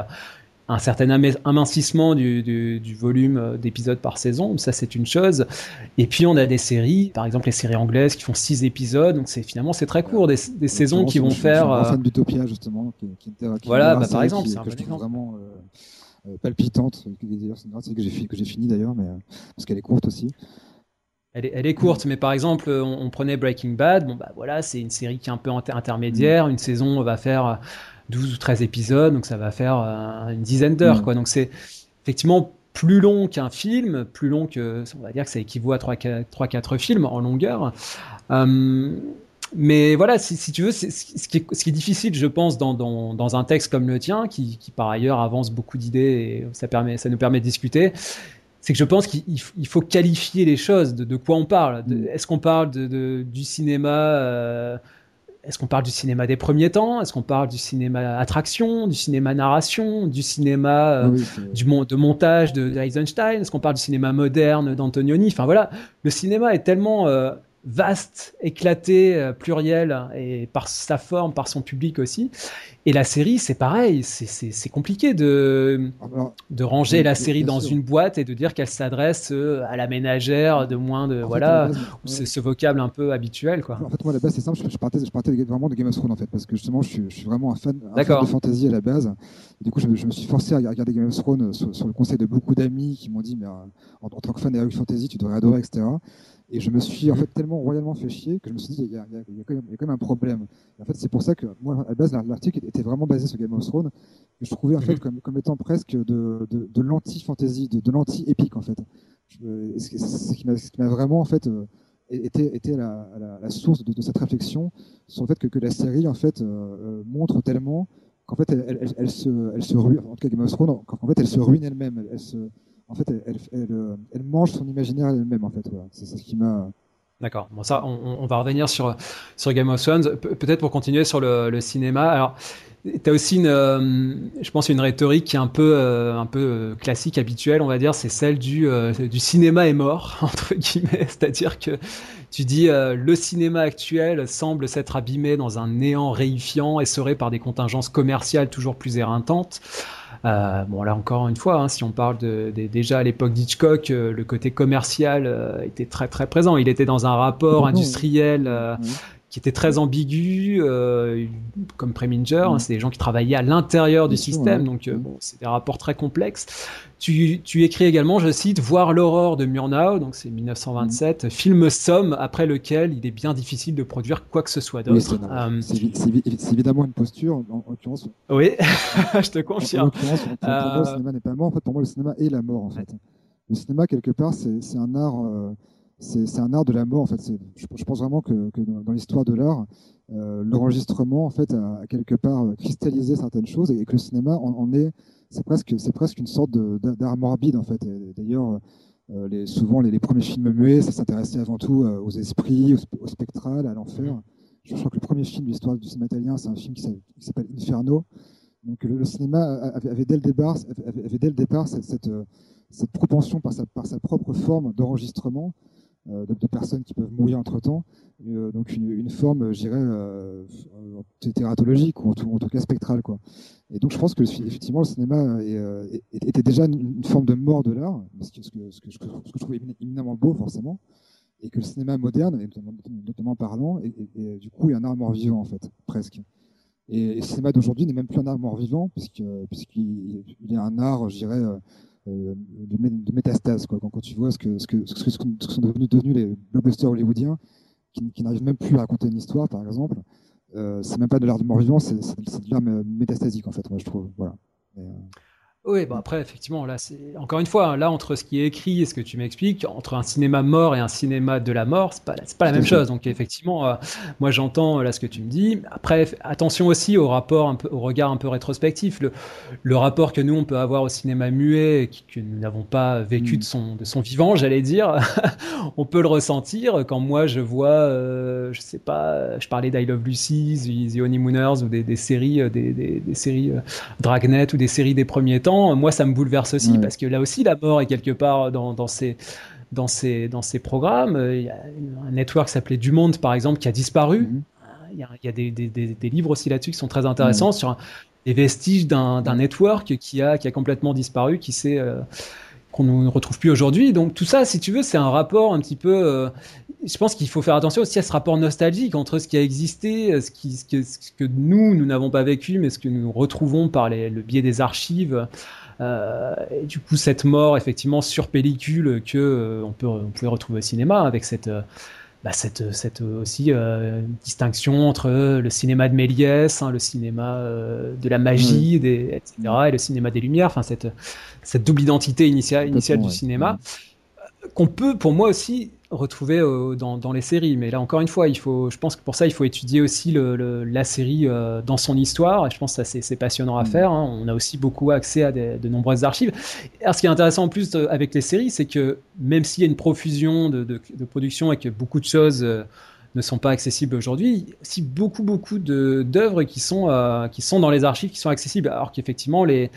A: un certain amincissement du, volume d'épisodes par saison. Ça, c'est une chose. Et puis, on a des séries, par exemple les séries anglaises qui font 6 épisodes. Donc, c'est finalement c'est très court. Des, saisons qui vont faire.
B: Je suis fan d'Utopia justement. Qui,
A: voilà, bah, par exemple, c'est un Vraiment,
B: euh, palpitante. C'est que j'ai que j'ai fini d'ailleurs, mais euh, parce qu'elle est courte aussi.
A: Elle est, elle est, courte, mais par exemple, on, prenait Breaking Bad. Bon, bah voilà, c'est une série qui est un peu intermédiaire. Une saison va faire 12 ou 13 épisodes, donc ça va faire euh, une dizaine d'heures, mm. quoi. Donc c'est effectivement plus long qu'un film, plus long que, on va dire que ça équivaut à 3-4 films en longueur. Euh, mais voilà, si, tu veux, ce qui, est, ce, qui est, difficile, je pense, dans, dans, dans, un texte comme le tien, qui, qui par ailleurs avance beaucoup d'idées et ça, permet, ça nous permet de discuter, c'est que je pense qu'il faut qualifier les choses, de, de quoi on parle. Mm. Est-ce qu'on parle de, du cinéma euh, Est-ce qu'on parle du cinéma des premiers temps? Est-ce qu'on parle du cinéma attraction, du cinéma narration, du cinéma euh, du de montage de, Eisenstein Est-ce qu'on parle du cinéma moderne d'Antonioni? Enfin voilà, le cinéma est tellement euh, vaste, éclaté, euh, pluriel, et par sa forme, par son public aussi. Et la série, c'est pareil, c'est compliqué de, de ranger la série dans une boîte et de dire qu'elle s'adresse euh, à la ménagère de moins de. voilà, c'est ce vocable un peu habituel. Quoi.
B: En fait, moi, à la base, c'est simple, je, partais, je partais vraiment de Game of Thrones, en fait, parce que justement, je suis, je suis vraiment un fan, un fan, de fantasy à la base. du coup, je, me suis forcé à regarder Game of Thrones sur, le conseil de beaucoup d'amis qui m'ont dit, mais euh, en, tant que fan de fantasy, tu devrais adorer, etc. Et je me suis en fait tellement royalement fait chier que je me suis dit, il y a, quand, même, un problème. en fait, c'est pour ça que moi, à la base, l'article était vraiment basé sur Game of Thrones. Et je trouvais en fait mhm. comme, comme étant presque de, de, de l'anti-fantasy, de, de l'anti-épique en fait. Ce qui m'a vraiment en fait euh, été, été la, la, source de, cette réflexion sur le fait que, que la série en fait euh, euh, montre tellement qu'en fait elle, elle, elle, se, elle se ruine, en tout cas Game of Thrones, en fait elle se ruine elle-même. Elle, se, en fait, elle, elle, mange son imaginaire elle-même, en fait. C'est ce qui m'a.
A: D'accord. Bon, ça, on, va revenir sur, Game of Thrones. Peut-être pour continuer sur le, cinéma. Alors, tu as aussi une, euh, je pense, une rhétorique qui est un peu, euh, euh, classique, habituelle, on va dire. C'est celle du, du cinéma est mort, entre guillemets. C'est-à-dire que tu dis le cinéma actuel semble s'être abîmé dans un néant réifiant, et serait par des contingences commerciales toujours plus éreintantes. Euh, bon, là encore une fois, hein, si on parle de, déjà à l'époque d'Hitchcock, euh, le côté commercial euh, était très très présent. Il était dans un rapport industriel qui était très ambigu, euh, comme Preminger. Hein, mm. c'est des gens qui travaillaient à l'intérieur du système, donc euh, bon, c'est des rapports très complexes. Tu, tu, écris également, je cite, Voir l'aurore de Murnau, donc c'est 1927, mm. film somme après lequel il est bien difficile de produire quoi que ce soit d'autre.
B: c'est évidemment une posture, en, l'occurrence.
A: Oui, je te confirme.
B: En, l'occurrence, pour, moi, le cinéma n'est pas mort. En fait, pour moi, le cinéma est la mort. En fait, le cinéma quelque part, c'est un art c'est un art de la mort. En fait, je, pense vraiment que, dans, l'histoire de l'art, euh, l'enregistrement en fait a, quelque part cristallisé certaines choses et, que le cinéma en, est, c'est presque, une sorte d'art morbide en fait. D'ailleurs, euh, souvent les, premiers films muets, ça s'intéressait avant tout euh, aux esprits, au, spectral, à l'enfer. Je, crois que le premier film de l'histoire du cinéma italien, c'est un film qui s'appelle Inferno. Donc le, cinéma avait, dès le départ, cette, propension par sa propre forme d'enregistrement euh, de, personnes qui peuvent mourir entre temps. Euh, donc une, forme, je dirais, euh, thératologique ou en tout, cas spectrale. Quoi. Et donc je pense que effectivement le cinéma était déjà une, forme de mort de l'art, ce que, ce, que, ce, que, je trouve éminemment beau forcément, et que le cinéma moderne, notamment, parlant, est, du coup est un art mort-vivant en fait, presque. Et, le cinéma d'aujourd'hui n'est même plus un art mort-vivant, puisqu'il puisqu'il est un art, je dirais, euh, de, métastase. Quoi. Quand, quand, tu vois ce que, ce que, ce que, sont devenus, devenus les blockbusters hollywoodiens, qui, qui n'arrivent même plus à raconter une histoire, par exemple, euh, c'est même pas de l'art de mort-vivant, c'est de l'art métastasique, en fait, moi, je trouve. Voilà.
A: Euh, oui, bon après, effectivement, là, c'est encore une fois, là, entre ce qui est écrit et ce que tu m'expliques, entre un cinéma mort et un cinéma de la mort, c'est pas, c'est pas la même chose. Donc, effectivement, euh, moi, j'entends là ce que tu me dis. Après, attention aussi au rapport, un peu, au regard un peu rétrospectif. Le, le rapport que nous, on peut avoir au cinéma muet, que nous n'avons pas vécu mm. de, son, de son vivant, j'allais dire, on peut le ressentir quand moi, je vois, euh, je sais pas, je parlais d'I Love Lucy, The Honeymooners ou des, des séries, euh, des, des, des séries Dragnet ou des séries des premiers temps moi, ça me bouleverse aussi parce que là aussi, la mort est quelque part dans, dans ces dans ces, dans ces programmes. Il y a un network qui s'appelait Du Monde, par exemple, qui a disparu. Mhm. Il, y a, des, des, des, livres aussi là-dessus qui sont très intéressants sur les vestiges d'un network qui a, qui a complètement disparu, qui s'est. Euh, qu'on ne retrouve plus aujourd'hui. Donc tout ça, si tu veux, c'est un rapport un petit peu. Euh, je pense qu'il faut faire attention aussi à ce rapport nostalgique entre ce qui a existé, ce, qui, ce, que, ce que, nous, nous n'avons pas vécu, mais ce que nous retrouvons par les, le biais des archives. Euh, et du coup, cette mort, effectivement, sur pellicule que euh, on peut, on pouvait retrouver au cinéma avec cette. Euh, bah, cette, cette aussi euh, distinction entre le cinéma de Méliès, hein, le cinéma de la magie, des, etc., et le cinéma des Lumières, enfin cette, cette double identité initiale, initiale du cinéma, qu'on peut pour moi aussi retrouver euh, dans, dans, les séries. Mais là, encore une fois, il faut, je pense que pour ça, il faut étudier aussi le, la série euh, dans son histoire. Et je pense que ça, c'est passionnant à mm. faire. Hein. On a aussi beaucoup accès à de nombreuses archives. Alors, ce qui est intéressant en plus euh, avec les séries, c'est que même s'il y a une profusion de, de, de, production et que beaucoup de choses ne sont pas accessibles aujourd'hui, il y a aussi beaucoup, beaucoup d'œuvres qui, sont qui sont dans les archives, qui sont accessibles. Alors qu'effectivement, les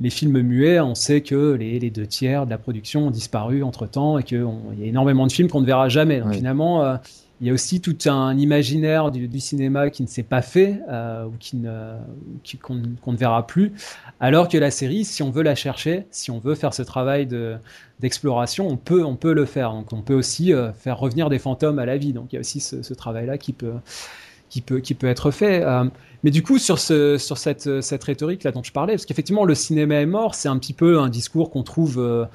A: les films muets, on sait que les, deux tiers de la production ont disparu entre temps et qu'il y a énormément de films qu'on ne verra jamais. Donc finalement, euh, il y a aussi tout un imaginaire du, cinéma qui ne s'est pas fait euh, ou qui ne, qu'on, ne verra plus. Alors que la série, si on veut la chercher, si on veut faire ce travail de, d'exploration, on peut, on peut le faire. Donc on peut aussi euh, faire revenir des fantômes à la vie. Donc il y a aussi ce, ce travail-là qui peut, qui peut, qui peut être fait. Euh, mais du coup, sur, ce, sur cette, cette rhétorique là dont je parlais, parce qu'effectivement, le cinéma est mort, c'est un petit peu un discours qu'on trouve euh,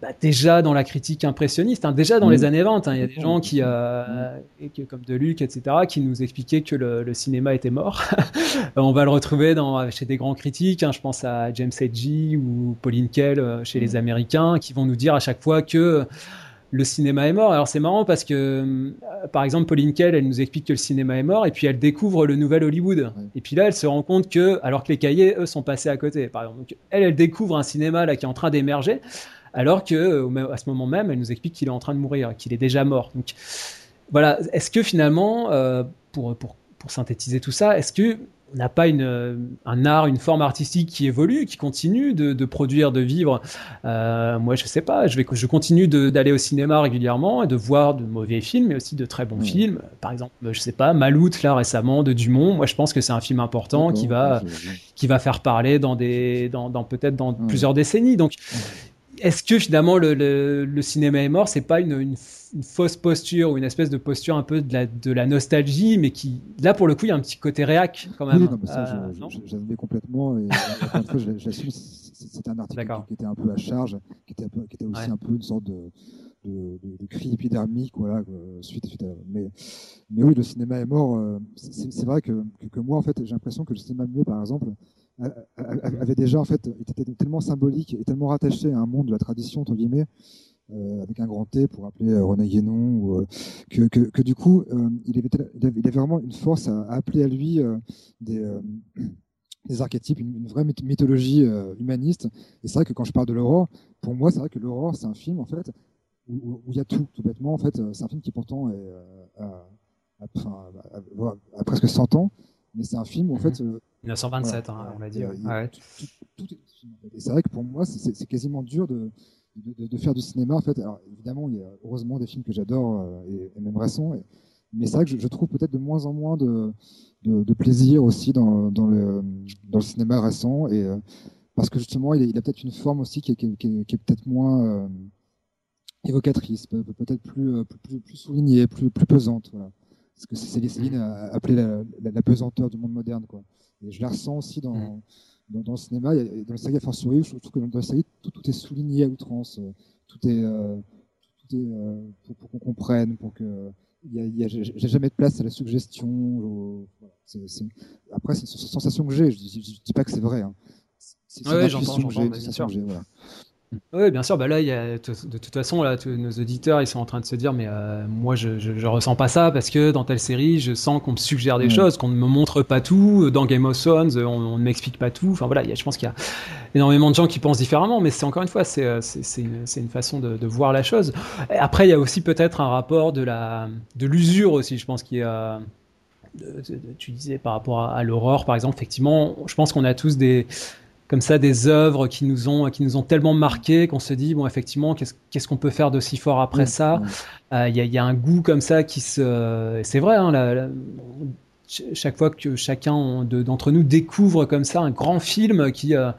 A: bah, déjà dans la critique impressionniste, hein, déjà dans les années 20. Hein. il y a des gens qui, euh, comme Deluc, etc., qui nous expliquaient que le, le cinéma était mort. On va le retrouver dans, chez des grands critiques. Hein, je pense à James Hedgie ou Pauline Kael chez les Américains, qui vont nous dire à chaque fois que le cinéma est mort. Alors c'est marrant parce que, euh, par exemple, Pauline Kael, elle nous explique que le cinéma est mort et puis elle découvre le nouvel Hollywood. Et puis là, elle se rend compte que, alors que les cahiers, eux, sont passés à côté, par exemple. Donc, elle, elle découvre un cinéma là qui est en train d'émerger, alors que euh, à ce moment même, elle nous explique qu'il est en train de mourir, qu'il est déjà mort. Donc voilà, est-ce que finalement, euh, pour, pour, pour synthétiser tout ça, est-ce que on n'a pas une, euh, un art, une forme artistique qui évolue, qui continue de, de produire, de vivre. Euh, moi, je sais pas, je, vais, je continue d'aller au cinéma régulièrement et de voir de mauvais films, mais aussi de très bons films. Par exemple, je sais pas, Maloute, là, récemment, de Dumont. Moi, je pense que c'est un film important qui va, qui va faire parler dans des, dans, dans peut-être dans plusieurs décennies. Donc, est-ce que finalement le, cinéma est mort? C'est pas une, fausse posture ou une espèce de posture un peu de la, de la nostalgie, mais qui, là pour le coup, il y a un petit côté réac quand même.
B: Oui, non, mais ça, euh, complètement. Et encore une fois, j'assume, c'était un article qui était un peu à charge, qui était, qui était aussi un peu une sorte de, de, de, cri épidermique, voilà, suite, suite mais, mais oui, le cinéma est mort. Euh, c'est vrai que, que, moi, en fait, j'ai l'impression que le cinéma muet, par exemple, avait déjà en fait était tellement symbolique et tellement rattaché à un monde de la tradition entre guillemets euh, avec un grand T pour rappeler euh, René Guénon ou, euh, que, que, que, du coup euh, il, avait, il, avait, vraiment une force à, appeler à lui des, des archétypes, une, vraie mythologie humaniste. Et c'est vrai que quand je parle de l'aurore, pour moi c'est vrai que l'aurore c'est un film en fait où, il y a tout, tout bêtement en fait. C'est un film qui pourtant est à, à, presque 100 ans, mais c'est un film où en fait
A: 1927, hein, on l'a dit. Ouais.
B: et c'est vrai que pour moi, c'est quasiment dur de, de, faire du cinéma. En fait, alors évidemment, il y a heureusement des films que j'adore euh, et, même récents. mais c'est vrai que je, trouve peut-être de moins en moins de, plaisir aussi dans, le, cinéma récent. Et, euh, parce que justement, il, a, a peut-être une forme aussi qui est, peut-être moins euh, évocatrice, peut-être plus, plus, plus, soulignée, plus, plus pesante. Voilà. Parce que Céline a appelé la, la, pesanteur du monde moderne. Quoi. Et je la ressens aussi dans, mm. Dans, dans, le cinéma. Et dans la série Force-Souris, je trouve que dans la série, tout, tout est souligné à outrance. Tout est, euh, tout est euh, pour, pour qu'on comprenne, pour que. J'ai jamais de place à la suggestion. Au, voilà. c'est Après, c'est une sensation que j'ai. Je, je, dis pas que c'est vrai. Hein.
A: C'est ouais, j'entends, j'entends, bien sûr. Voilà. Oui, bien sûr. Bah là, il y a, de toute façon, là, nos auditeurs, ils sont en train de se dire, mais euh, moi, je, je, ressens pas ça parce que dans telle série, je sens qu'on me suggère des choses, qu'on ne me montre pas tout. Dans Game of Thrones, on, ne m'explique pas tout. Enfin voilà, y a, je pense qu'il y a énormément de gens qui pensent différemment, mais c'est encore une fois, c'est euh, une, une, façon de, de, voir la chose. Et après, il y a aussi peut-être un rapport de la de l'usure aussi. Je pense qu'il y a tu disais par rapport à, à l'aurore, par exemple, effectivement, je pense qu'on a tous des comme ça des œuvres qui nous ont qui nous ont tellement marqué qu'on se dit bon effectivement qu'est-ce qu'on peut faire de si fort après ça euh, il y, y, a un goût comme ça qui se c'est vrai hein, chaque fois que chacun d'entre nous découvre comme ça un grand film qui euh,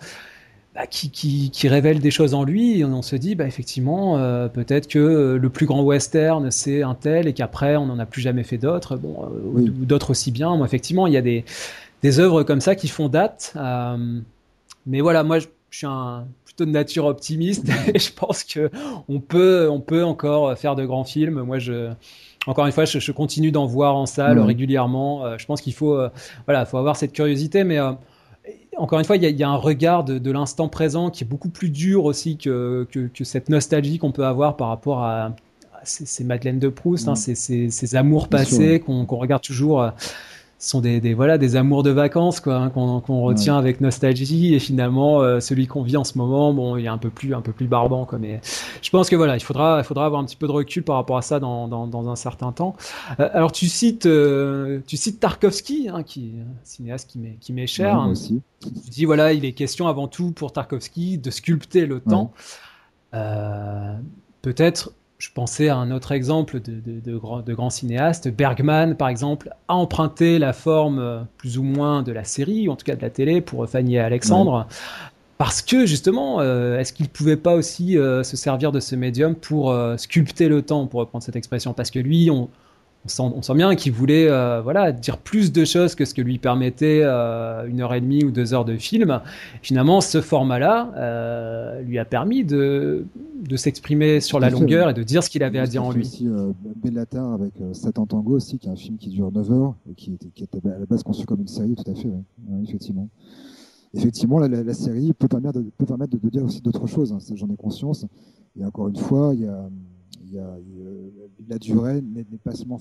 A: bah, qui, qui, qui, révèle des choses en lui, et on se dit, bah, effectivement, euh, peut-être que le plus grand western, c'est un tel, et qu'après, on n'en a plus jamais fait d'autres, bon, ou d'autres aussi bien. Moi, effectivement, il y a des, des œuvres comme ça qui font date. Euh, mais voilà, moi, je, suis un, plutôt de nature optimiste. Et je pense que on peut, on peut encore faire de grands films. Moi, je, encore une fois, je, continue d'en voir en salle régulièrement. Euh, je pense qu'il faut, euh, voilà, faut avoir cette curiosité, mais euh, encore une fois, il y, a, un regard de, l'instant présent qui est beaucoup plus dur aussi que, que, cette nostalgie qu'on peut avoir par rapport à, ces, Madeleines de Proust, hein, ces, ces, amours passés qu'on regarde toujours sont des, des, voilà des amours de vacances quoi hein, qu'on retient avec nostalgie. Et finalement euh, celui qu'on vit en ce moment bon il est un peu plus un peu plus barbant quoi. Mais je pense que voilà il faudra il faudra avoir un petit peu de recul par rapport à ça dans, dans, dans un certain temps. Euh, alors tu cites euh, tu cites Tarkovsky hein, qui est un cinéaste qui m'est qui m'est cher.
B: Hein. aussi.
A: tu dis voilà il est question avant tout pour Tarkovsky de sculpter le temps. Peut-être je pensais à un autre exemple de, de, de, grand, de, grand, cinéaste. Bergman, par exemple, a emprunté la forme euh, plus ou moins de la série, ou en tout cas de la télé, pour Fanny et Alexandre. Parce que justement, euh, est-ce qu'il pouvait pas aussi euh, se servir de ce médium pour sculpter le temps, pour reprendre cette expression? Parce que lui, on, on sent, bien qu'il voulait euh, voilà, dire plus de choses que ce que lui permettait euh, une heure et demie ou deux heures de film. Finalement, ce format-là euh, lui a permis de, de s'exprimer sur la longueur et de dire ce qu'il avait à dire en lui.
B: aussi Bellatar avec Satan Tango aussi, qui est un film qui dure 9 heures et qui, qui était à la base conçu comme une série, tout à fait, effectivement. Effectivement, la, la, série peut permettre de, peut permettre de, dire aussi d'autres choses, hein, j'en ai conscience. Et encore une fois, il y a il y a, la durée n'est pas seulement,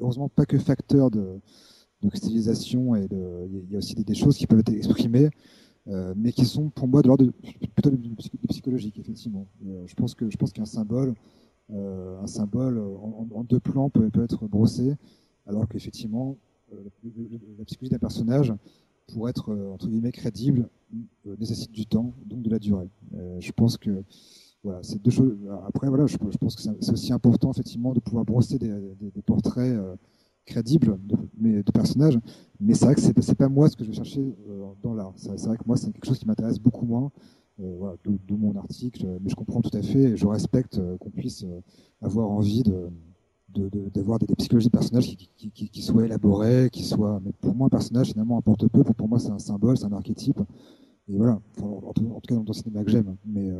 B: heureusement pas que facteur de, de et il y a aussi des, choses qui peuvent être exprimées, euh, mais qui sont pour moi de l'ordre plutôt du psychologique effectivement. Euh, je pense que je pense qu'un symbole, euh, un symbole en, deux plans peut, peut être brossé, alors qu'effectivement la psychologie d'un personnage pour être entre guillemets crédible nécessite du temps, donc de la durée. je pense que voilà, c'est deux choses. Après, voilà, je, pense que c'est aussi important effectivement de pouvoir brosser des, portraits euh, crédibles de, personnages. Mais c'est vrai que c'est pas moi ce que je vais chercher euh, dans l'art. C'est vrai que moi, c'est quelque chose qui m'intéresse beaucoup moins. voilà, d'où mon article. Mais je comprends tout à fait et je respecte qu'on puisse avoir envie de d'avoir des, psychologies de personnages qui, soient élaborées, qui soient. Mais pour moi, un personnage finalement importe peu. Pour, moi, c'est un symbole, c'est un archétype. Et voilà. en, tout, cas, dans le cinéma que j'aime. Mais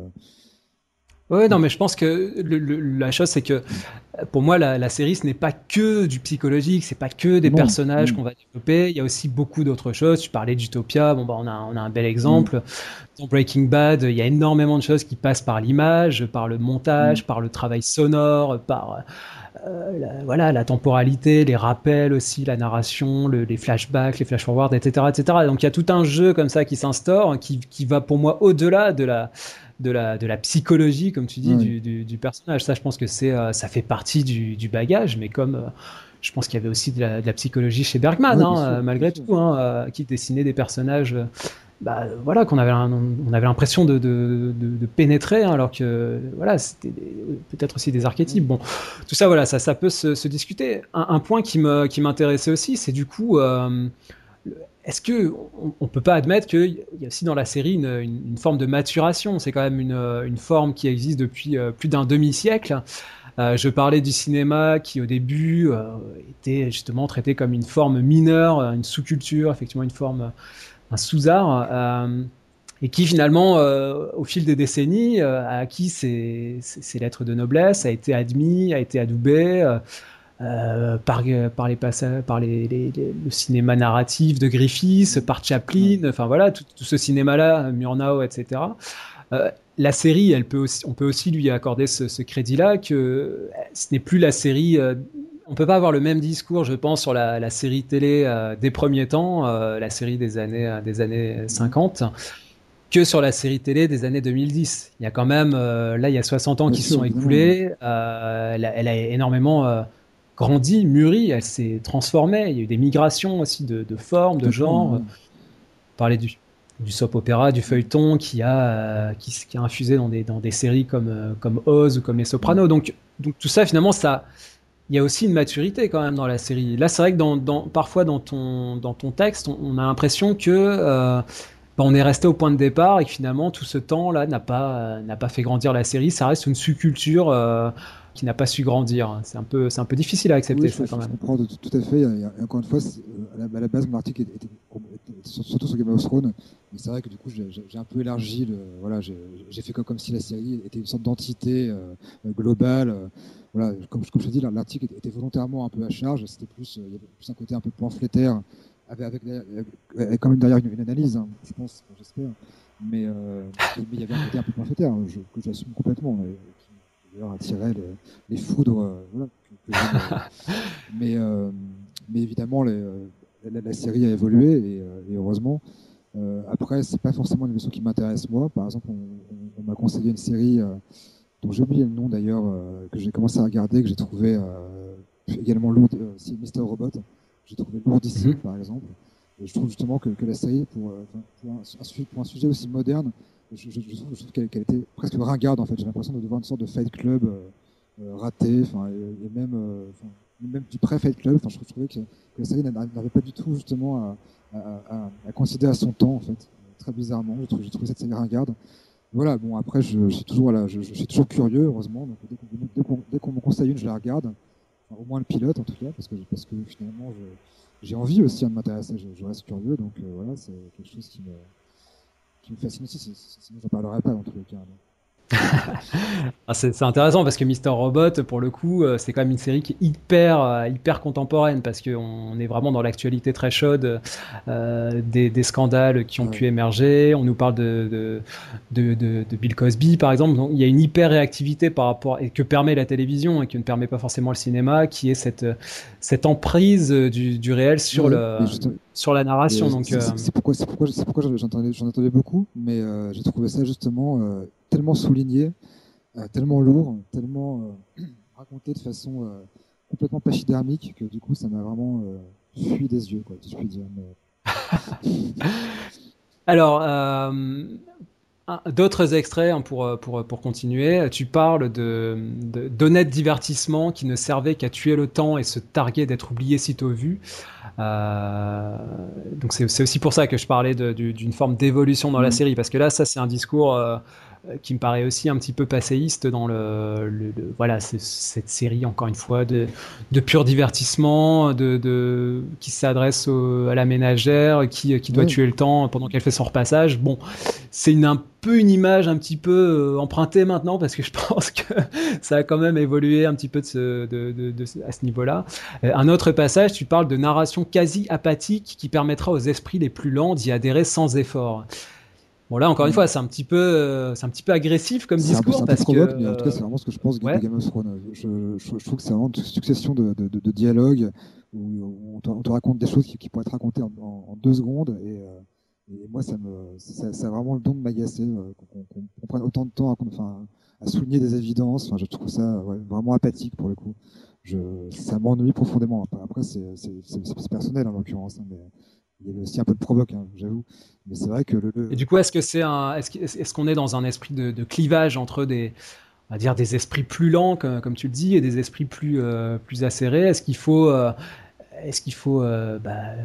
A: Ouais, non, mais je pense que la chose, c'est que pour moi, la, série, ce n'est pas que du psychologique, c'est pas que des personnages qu'on va développer. Il y a aussi beaucoup d'autres choses. Tu parlais d'Utopia, bon, bah, on a, on a un bel exemple. Mm. Dans Breaking Bad, il y a énormément de choses qui passent par l'image, par le montage, mm. par le travail sonore, par euh, la, voilà, la temporalité, les rappels aussi, la narration, les flashbacks, les flash-forwards, etc., etc. Donc il y a tout un jeu comme ça qui s'instaure, qui, qui va pour moi au-delà de la de la, de la psychologie, comme tu dis, du, du, personnage. Ça, je pense que c'est, euh, ça fait partie du, du bagage, mais comme euh, je pense qu'il y avait aussi de la, de la psychologie chez Bergman, hein, euh, malgré tout, hein, qui dessinait des personnages. Bah, voilà qu'on avait on avait l'impression de, de, de, pénétrer hein, alors que voilà c'était peut-être aussi des archétypes bon tout ça voilà ça ça peut se, se discuter un, un, point qui me qui m'intéressait aussi c'est du coup est-ce que on, peut pas admettre qu'il y a aussi dans la série une, forme de maturation? C'est quand même une, forme qui existe depuis euh, plus d'un demi-siècle. Euh, je parlais du cinéma qui au début euh, était justement traité comme une forme mineure, une sous-culture, effectivement une forme, un sous-art, et qui finalement, au fil des décennies, a acquis ses, ses, lettres de noblesse, a été admis, a été adoubé. Euh, par, par, les passages, par les, le cinéma narratif de Griffiths, par Chaplin, enfin voilà, tout, ce cinéma-là, Murnau, etc. Euh, la série, elle peut aussi, on peut aussi lui accorder ce, crédit-là, que ce n'est plus la série. Euh, on peut pas avoir le même discours, je pense, sur la, série télé des premiers temps, la série des années, des années 50 que sur la série télé des années 2010. Il y a quand même, là, il y a 60 ans qui se sont écoulés. elle, a, elle, a, énormément grandi, mûri, elle s'est transformée. Il y a eu des migrations aussi de, formes, de genres. On parlait du, du soap opéra, du feuilleton qui a, qui, a infusé dans des, dans des séries comme, euh, comme Oz ou comme Les Sopranos. Donc, donc tout ça, finalement, ça, il y a aussi une maturité quand même dans la série. Là, c'est vrai que dans, dans, parfois dans ton, dans ton texte, on, a l'impression que euh, bah, on est resté au point de départ et que finalement tout ce temps-là n'a pas, n'a pas fait grandir la série. Ça reste une subculture. Euh, qui n'a pas su grandir. C'est un peu, c'est un peu difficile à accepter ça quand même.
B: Je comprends tout à fait. Et encore une fois, euh, à la, base, mon article était, surtout sur Game of Thrones, mais c'est vrai que du coup, j'ai un peu élargi. Le, voilà, j'ai fait comme, comme, si la série était une sorte d'entité euh, globale. voilà, comme, comme je te dis, l'article était volontairement un peu à charge. C'était plus, il y avait plus un côté un peu pamphlétaire, avec, avec, avec quand même derrière une, analyse, hein, je pense, j'espère. Mais, euh, mais, il y avait un côté un peu pamphlétaire, que j'assume complètement d'ailleurs attirait les, les foudres. Euh, voilà, mais, euh, mais évidemment, les, euh, la, la, série a évolué et, et heureusement. Euh, après, c'est pas forcément une émission qui m'intéresse moi. Par exemple, on, on, on m'a conseillé une série dont j'ai oublié le nom d'ailleurs, que j'ai commencé à regarder, que j'ai trouvé également lourd, c'est Mister Robot. J'ai trouvé lourdissime, mm par exemple. Et je trouve justement que, que la série, pour, pour, un, pour, un, sujet aussi moderne, je, je, je qu'elle était presque ringarde en fait. J'ai l'impression de devoir une sorte de fight club euh, euh raté, enfin et, même euh, même du pré fight club. Enfin, je, trouvais que, que, la série n'avait pas du tout justement à, à, à, à, à son temps en fait. Très bizarrement, j'ai trouvé, trouvé, cette série ringarde. Voilà, bon après je, je suis toujours voilà, je, suis toujours curieux heureusement. Donc dès qu'on me conseille une, je la regarde. Enfin, au moins le pilote en tout cas, parce que parce que finalement j'ai envie aussi de m'intéresser. Je, reste curieux, donc euh, voilà, c'est quelque chose qui me qui me fascine aussi, sinon j'en parlerai pas dans tous les cas.
A: Ah, c'est intéressant parce que Mister Robot, pour le coup, euh, c'est quand même une série qui est hyper, euh, hyper contemporaine parce qu'on est vraiment dans l'actualité très chaude euh, des, des, scandales qui ont pu émerger. On nous parle de de, de, de, Bill Cosby, par exemple. Donc, il y a une hyper réactivité par rapport et que permet la télévision et que ne permet pas forcément le cinéma, qui est cette, cette emprise du, du réel sur, le, sur la narration.
B: C'est pourquoi, pourquoi, pourquoi j'en entendais, beaucoup, mais j'ai trouvé ça justement tellement souligné, euh, tellement lourd, tellement euh, raconté de façon euh, complètement pachydermique que du coup ça m'a vraiment fui des yeux, quoi, si je puis dire.
A: Alors, d'autres extraits hein, pour, pour, pour continuer. Tu parles de, d'honnêtes divertissements qui ne servaient qu'à tuer le temps et se targuer d'être oubliés sitôt vus. Euh, donc c'est, aussi pour ça que je parlais d'une forme d'évolution dans la mmh. série, parce que là, ça c'est un discours euh, qui me paraît aussi un petit peu passéiste dans le, voilà cette série encore une fois de, de pur divertissement de, de qui s'adresse à la ménagère qui, qui doit tuer le temps pendant qu'elle fait son repassage. Bon c'est une, un peu une image un petit peu euh, empruntée maintenant parce que je pense que ça a quand même évolué un petit peu de ce, de, de, à ce niveau-là. Euh, un autre passage tu parles de narration quasi apathique qui permettra aux esprits les plus lents d'y adhérer sans effort Bon là encore une mm. fois c'est un petit peu euh, c'est un petit peu agressif comme discours parce
B: que mais en tout cas c'est vraiment ce que je pense de Game of Thrones. Je, je, trouve que c'est vraiment une succession de, de, de, dialogues où on te, on te, raconte des choses qui, qui pourraient être racontées en, en, deux secondes et, euh, et, moi ça me ça, ça, a vraiment le don de m'agacer euh, qu'on prenne autant de temps à, enfin, à souligner des évidences. Enfin, je trouve ça vraiment apathique pour le coup. Je, ça m'ennuie profondément. Après c'est personnel en l'occurrence, hein, mais il y avait aussi un peu de provoque, hein, j'avoue. Mais c'est vrai que le,
A: Et du coup, est-ce que c'est un, est-ce qu'on est dans un esprit de, clivage entre des, on va dire des esprits plus lents, comme, tu le dis, et des esprits plus euh, plus acérés? Est-ce qu'il faut, euh, est-ce qu'il faut euh, bah,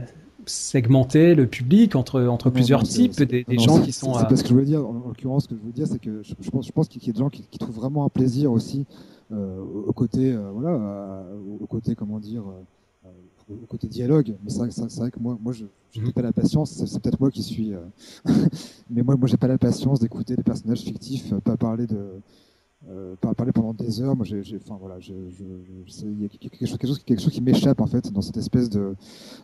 A: segmenter le public entre entre plusieurs types, des, gens qui sont.
B: C'est pas ce que je voulais dire. En, l'occurrence, ce que je veux dire, c'est que je, pense, je pense qu'il y a des gens qui, qui, trouvent vraiment un plaisir aussi au côté, voilà, au côté, comment dire au côté dialogue. Mais c'est vrai, que moi, moi je n'ai mhm. pas la patience. C'est peut-être moi qui suis. Euh, mais moi, moi, j'ai pas la patience d'écouter des personnages fictifs, euh, pas parler de. Euh, pas parler pendant des heures. Moi, j'ai, enfin voilà, il y a quelque chose, quelque chose, quelque chose qui m'échappe en fait dans cette espèce de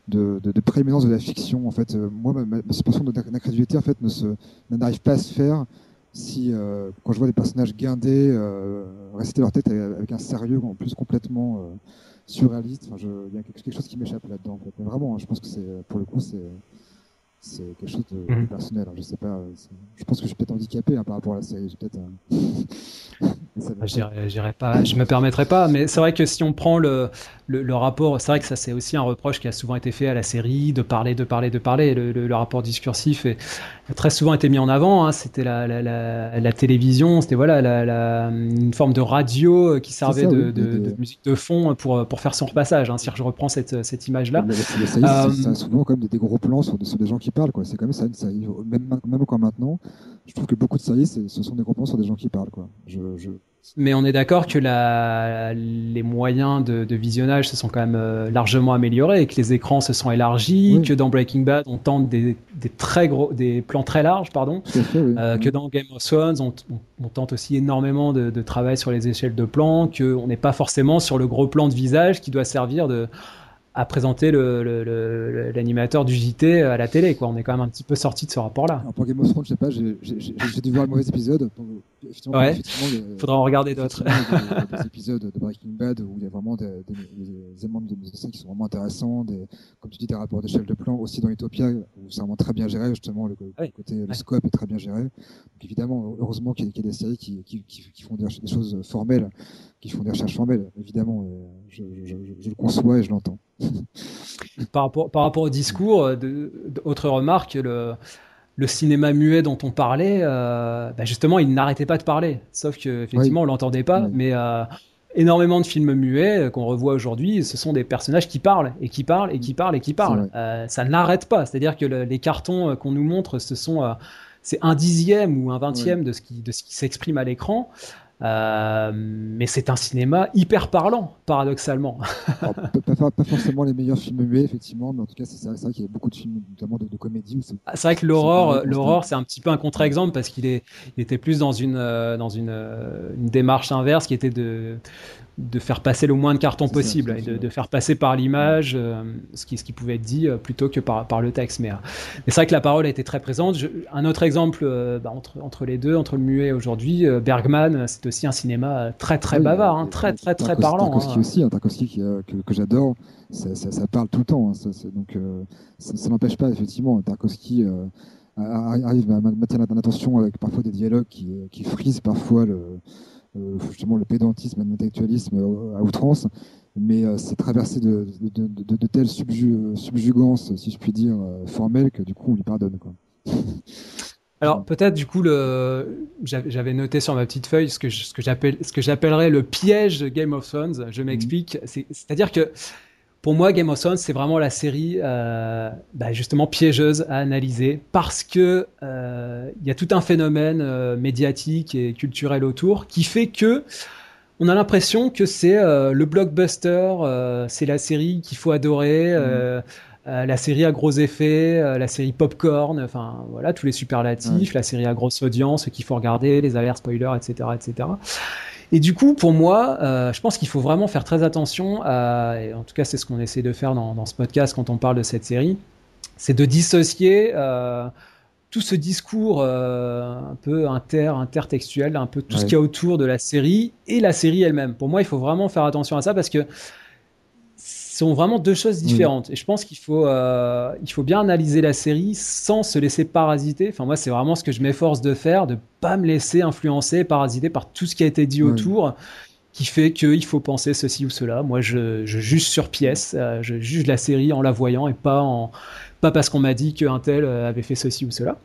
B: de, de, de prééminence de la fiction. En fait, moi, ma, ma situation d'incrédulité en fait ne se n'arrive pas à se faire si quand je vois des personnages guindés euh, rester leur tête avec un sérieux en plus complètement surréaliste. Enfin, il y a quelque chose qui m'échappe là-dedans. En fait. Mais vraiment, je pense que c'est, pour le coup, c'est, c'est quelque chose de, mhm. personnel. Hein. Je sais pas. Je pense que je suis peut-être handicapé hein, par rapport à la série. J'ai peut-être.
A: Ah, j'irai pas, je me permettrai pas, mais c'est vrai que si on prend le, le, rapport, c'est vrai que ça c'est aussi un reproche qui a souvent été fait à la série, de parler, de parler, de parler. Le, le rapport discursif est, très souvent été mis en avant. Hein. C'était la, la, la, la, télévision, c'était voilà une forme de radio qui servait de, de, de, musique de fond pour, pour faire son repassage. Hein, si je reprends cette, cette image-là.
B: C'est euh, souvent comme des, des, gros plans sur, sur, des gens qui parlent. C'est comme ça, ça même, même encore maintenant je trouve que beaucoup de séries, ce sont des gros plans sur des gens qui parlent. Quoi. Je, je...
A: Mais on est d'accord que la, les moyens de, de, visionnage se sont quand même euh, largement améliorés et que les écrans se sont élargis, que dans Breaking Bad on tente des, des, très gros, des plans très larges, pardon, euh, que dans Game of Thrones on, on, tente aussi énormément de, de, travail sur les échelles de plans, qu'on n'est pas forcément sur le gros plan de visage qui doit servir de à présenter l'animateur du JT à la télé. Quoi. On est quand même un petit peu sorti de ce rapport-là.
B: Pour Game of Thrones, je sais pas, j'ai dû voir le mauvais épisode.
A: ouais, il faudra en regarder d'autres.
B: des, épisodes de Breaking Bad où il y a vraiment des, éléments de mise qui sont vraiment intéressants, des, comme tu dis, des rapports d'échelle de plan, aussi dans Utopia, où c'est vraiment très bien géré, justement, le, côté, le scope est très bien géré. Donc évidemment, heureusement qu'il y, a des séries qui, qui, qui, font des, choses formelles, qui font des recherches formelles, évidemment, je, je, je le conçois et je l'entends.
A: par, rapport, par rapport au discours, euh, autre remarque, le, le cinéma muet dont on parlait, euh, bah justement, il n'arrêtait pas de parler. Sauf que effectivement, on l'entendait pas. Mais euh, énormément de films muets qu'on revoit aujourd'hui, ce sont des personnages qui parlent et qui parlent et qui parlent et qui parlent. ça n'arrête pas. C'est-à-dire que les cartons qu'on nous montre, ce sont c'est un dixième ou un vingtième de ce qui de ce qui s'exprime à l'écran. Euh, mais c'est un cinéma hyper parlant, paradoxalement.
B: pas, forcément les meilleurs films muets, effectivement, mais en tout cas, c'est vrai qu'il y a beaucoup de films, notamment de, comédie.
A: Ah, c'est vrai que l'aurore, l'aurore, c'est un petit peu un contre-exemple parce qu'il est, il était plus dans une, euh, dans une, euh, une démarche inverse qui était de, de faire passer le moins de cartons possible et de, faire passer par l'image euh, ce, qui, ce qui pouvait être dit euh, plutôt que par, par le texte. Mais, euh, c'est vrai que la parole a été très présente. un autre exemple bah, entre, entre les deux, entre le muet aujourd'hui, Bergman, c'est aussi un cinéma très très bavard, hein, très très très parlant.
B: Tarkovsky hein. aussi, hein, Tarkovsky que, que j'adore, ça, ça, parle tout le temps. Hein. donc ça, n'empêche pas effectivement Tarkovsky arrive à maintenir l'attention avec parfois des dialogues qui, qui frisent parfois le justement le pédantisme l'intellectualisme euh, à outrance, mais euh, c'est traversé de, de, de, de telles subjugances, si je puis dire, formelles, que du coup on lui pardonne. Quoi.
A: Alors peut-être du coup le j'avais noté sur ma petite feuille ce que ce que j'appelle ce que j'appellerais le piège Game of Thrones. Je m'explique. C'est-à-dire que pour moi, Game of Thrones, c'est vraiment la série euh, bah, justement piégeuse à analyser parce que euh, il y a tout un phénomène euh, médiatique et culturel autour qui fait que on a l'impression que c'est le blockbuster, c'est la série qu'il faut adorer. Mmh. la série à gros effets, la série popcorn, enfin voilà tous les superlatifs, la série à grosse audience qu'il faut regarder, les alertes spoilers, etc., etc. Et du coup, pour moi, euh, je pense qu'il faut vraiment faire très attention, à, et en tout cas c'est ce qu'on essaie de faire dans, ce podcast quand on parle de cette série, c'est de dissocier euh, tout ce discours euh, un peu inter, intertextuel, un peu tout ce qu'il y a autour de la série et la série elle-même. Pour moi, il faut vraiment faire attention à ça parce que sont vraiment deux choses différentes. Et je pense qu'il faut, euh, il faut bien analyser la série sans se laisser parasiter. Enfin, moi, c'est vraiment ce que je m'efforce de faire, de pas me laisser influencer, parasiter par tout ce qui a été dit autour, qui fait qu'il faut penser ceci ou cela. Moi, je, je juge sur pièce, euh, je juge la série en la voyant et pas, en, pas parce qu'on m'a dit qu'un tel euh, avait fait ceci ou cela.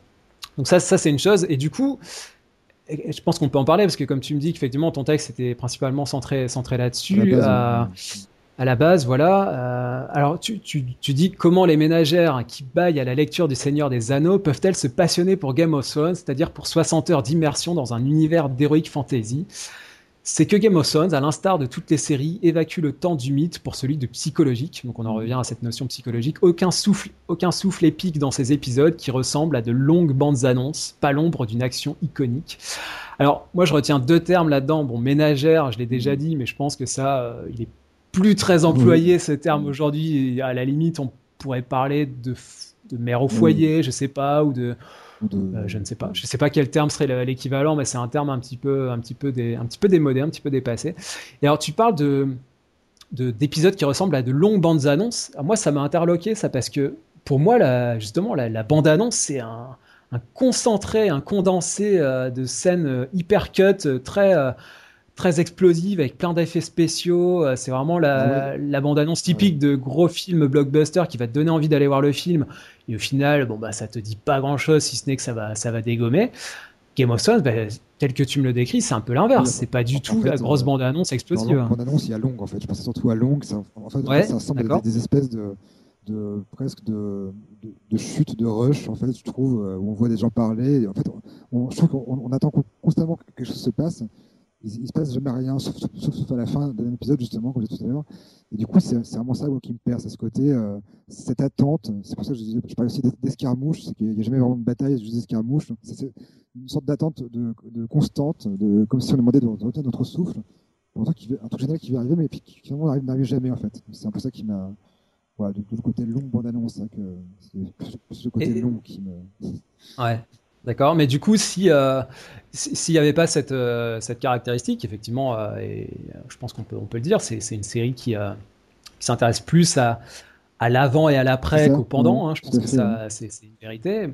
A: Donc ça, ça c'est une chose. Et du coup, je pense qu'on peut en parler parce que comme tu me dis qu'effectivement ton texte était principalement centré, centré là-dessus à la base, voilà. Euh, alors, tu, tu, tu, dis comment les ménagères qui baillent à la lecture du Seigneur des Anneaux peuvent-elles se passionner pour Game of Thrones, c'est-à-dire pour 60 heures d'immersion dans un univers d'héroïque fantasy? C'est que Game of Thrones, à l'instar de toutes les séries, évacue le temps du mythe pour celui de psychologique. Donc, on en revient à cette notion psychologique. Aucun souffle, aucun souffle épique dans ces épisodes qui ressemblent à de longues bandes annonces, pas l'ombre d'une action iconique. Alors, moi, je retiens deux termes là-dedans. Bon, ménagère, je l'ai déjà dit, mais je pense que ça, euh, il est plus très employé ce terme aujourd'hui. À la limite, on pourrait parler de, mère au foyer, je sais pas, ou de, euh, je ne sais pas, je sais pas quel terme serait l'équivalent, mais c'est un terme un petit peu, un petit peu, des, un petit peu démodé, un petit peu dépassé. Et alors, tu parles de d'épisodes qui ressemblent à de longues bandes annonces. moi, ça m'a interloqué ça parce que pour moi, la, justement, la, bande annonce, c'est un, concentré, un condensé euh, de scènes euh, hyper cut, très très explosive avec plein d'effets spéciaux. Euh, c'est vraiment la, la bande-annonce typique de gros films blockbuster qui va te donner envie d'aller voir le film. Et au final, bon bah ça te dit pas grand-chose si ce n'est que ça va ça va dégommer. Game of Thrones, bah, tel que tu me le décris, c'est un peu l'inverse. c'est pas du tout la grosse bande-annonce explosive.
B: La bande-annonce, il y a longue en fait. Je pensais surtout à longue. Ça, en fait, ça ressemble à des, espèces de, de presque de, de, chute, de rush, en fait, je trouve, euh, où on voit des gens parler. en fait, on, je trouve qu'on attend constamment que quelque chose se passe il, ne se passe jamais rien, sauf, à la fin d'un épisode, justement, comme je disais tout à l'heure. Et du coup, c'est vraiment ça qui me perd, c'est ce côté, euh, cette attente. C'est pour ça que je, je parlais aussi d'escarmouche, c'est qu'il n'y a jamais vraiment de bataille, c'est juste d'escarmouche. C'est une sorte d'attente de, constante, de, comme si on demandait de, retenir notre souffle, pour un truc, un truc génial qui va arriver, mais qui finalement n'arrive jamais, en fait. C'est un peu ça qui m'a. Voilà, de, le côté long bande-annonce, hein, c'est plus, le côté long qui me.
A: Ouais. D'accord, mais du coup, si euh, s'il n'y avait pas cette, euh, cette caractéristique, effectivement, euh, et je pense qu'on peut, on peut le dire, c'est une série qui, qui s'intéresse plus à, à l'avant et à l'après qu'au pendant. Mmh. Hein, je pense que c'est une vérité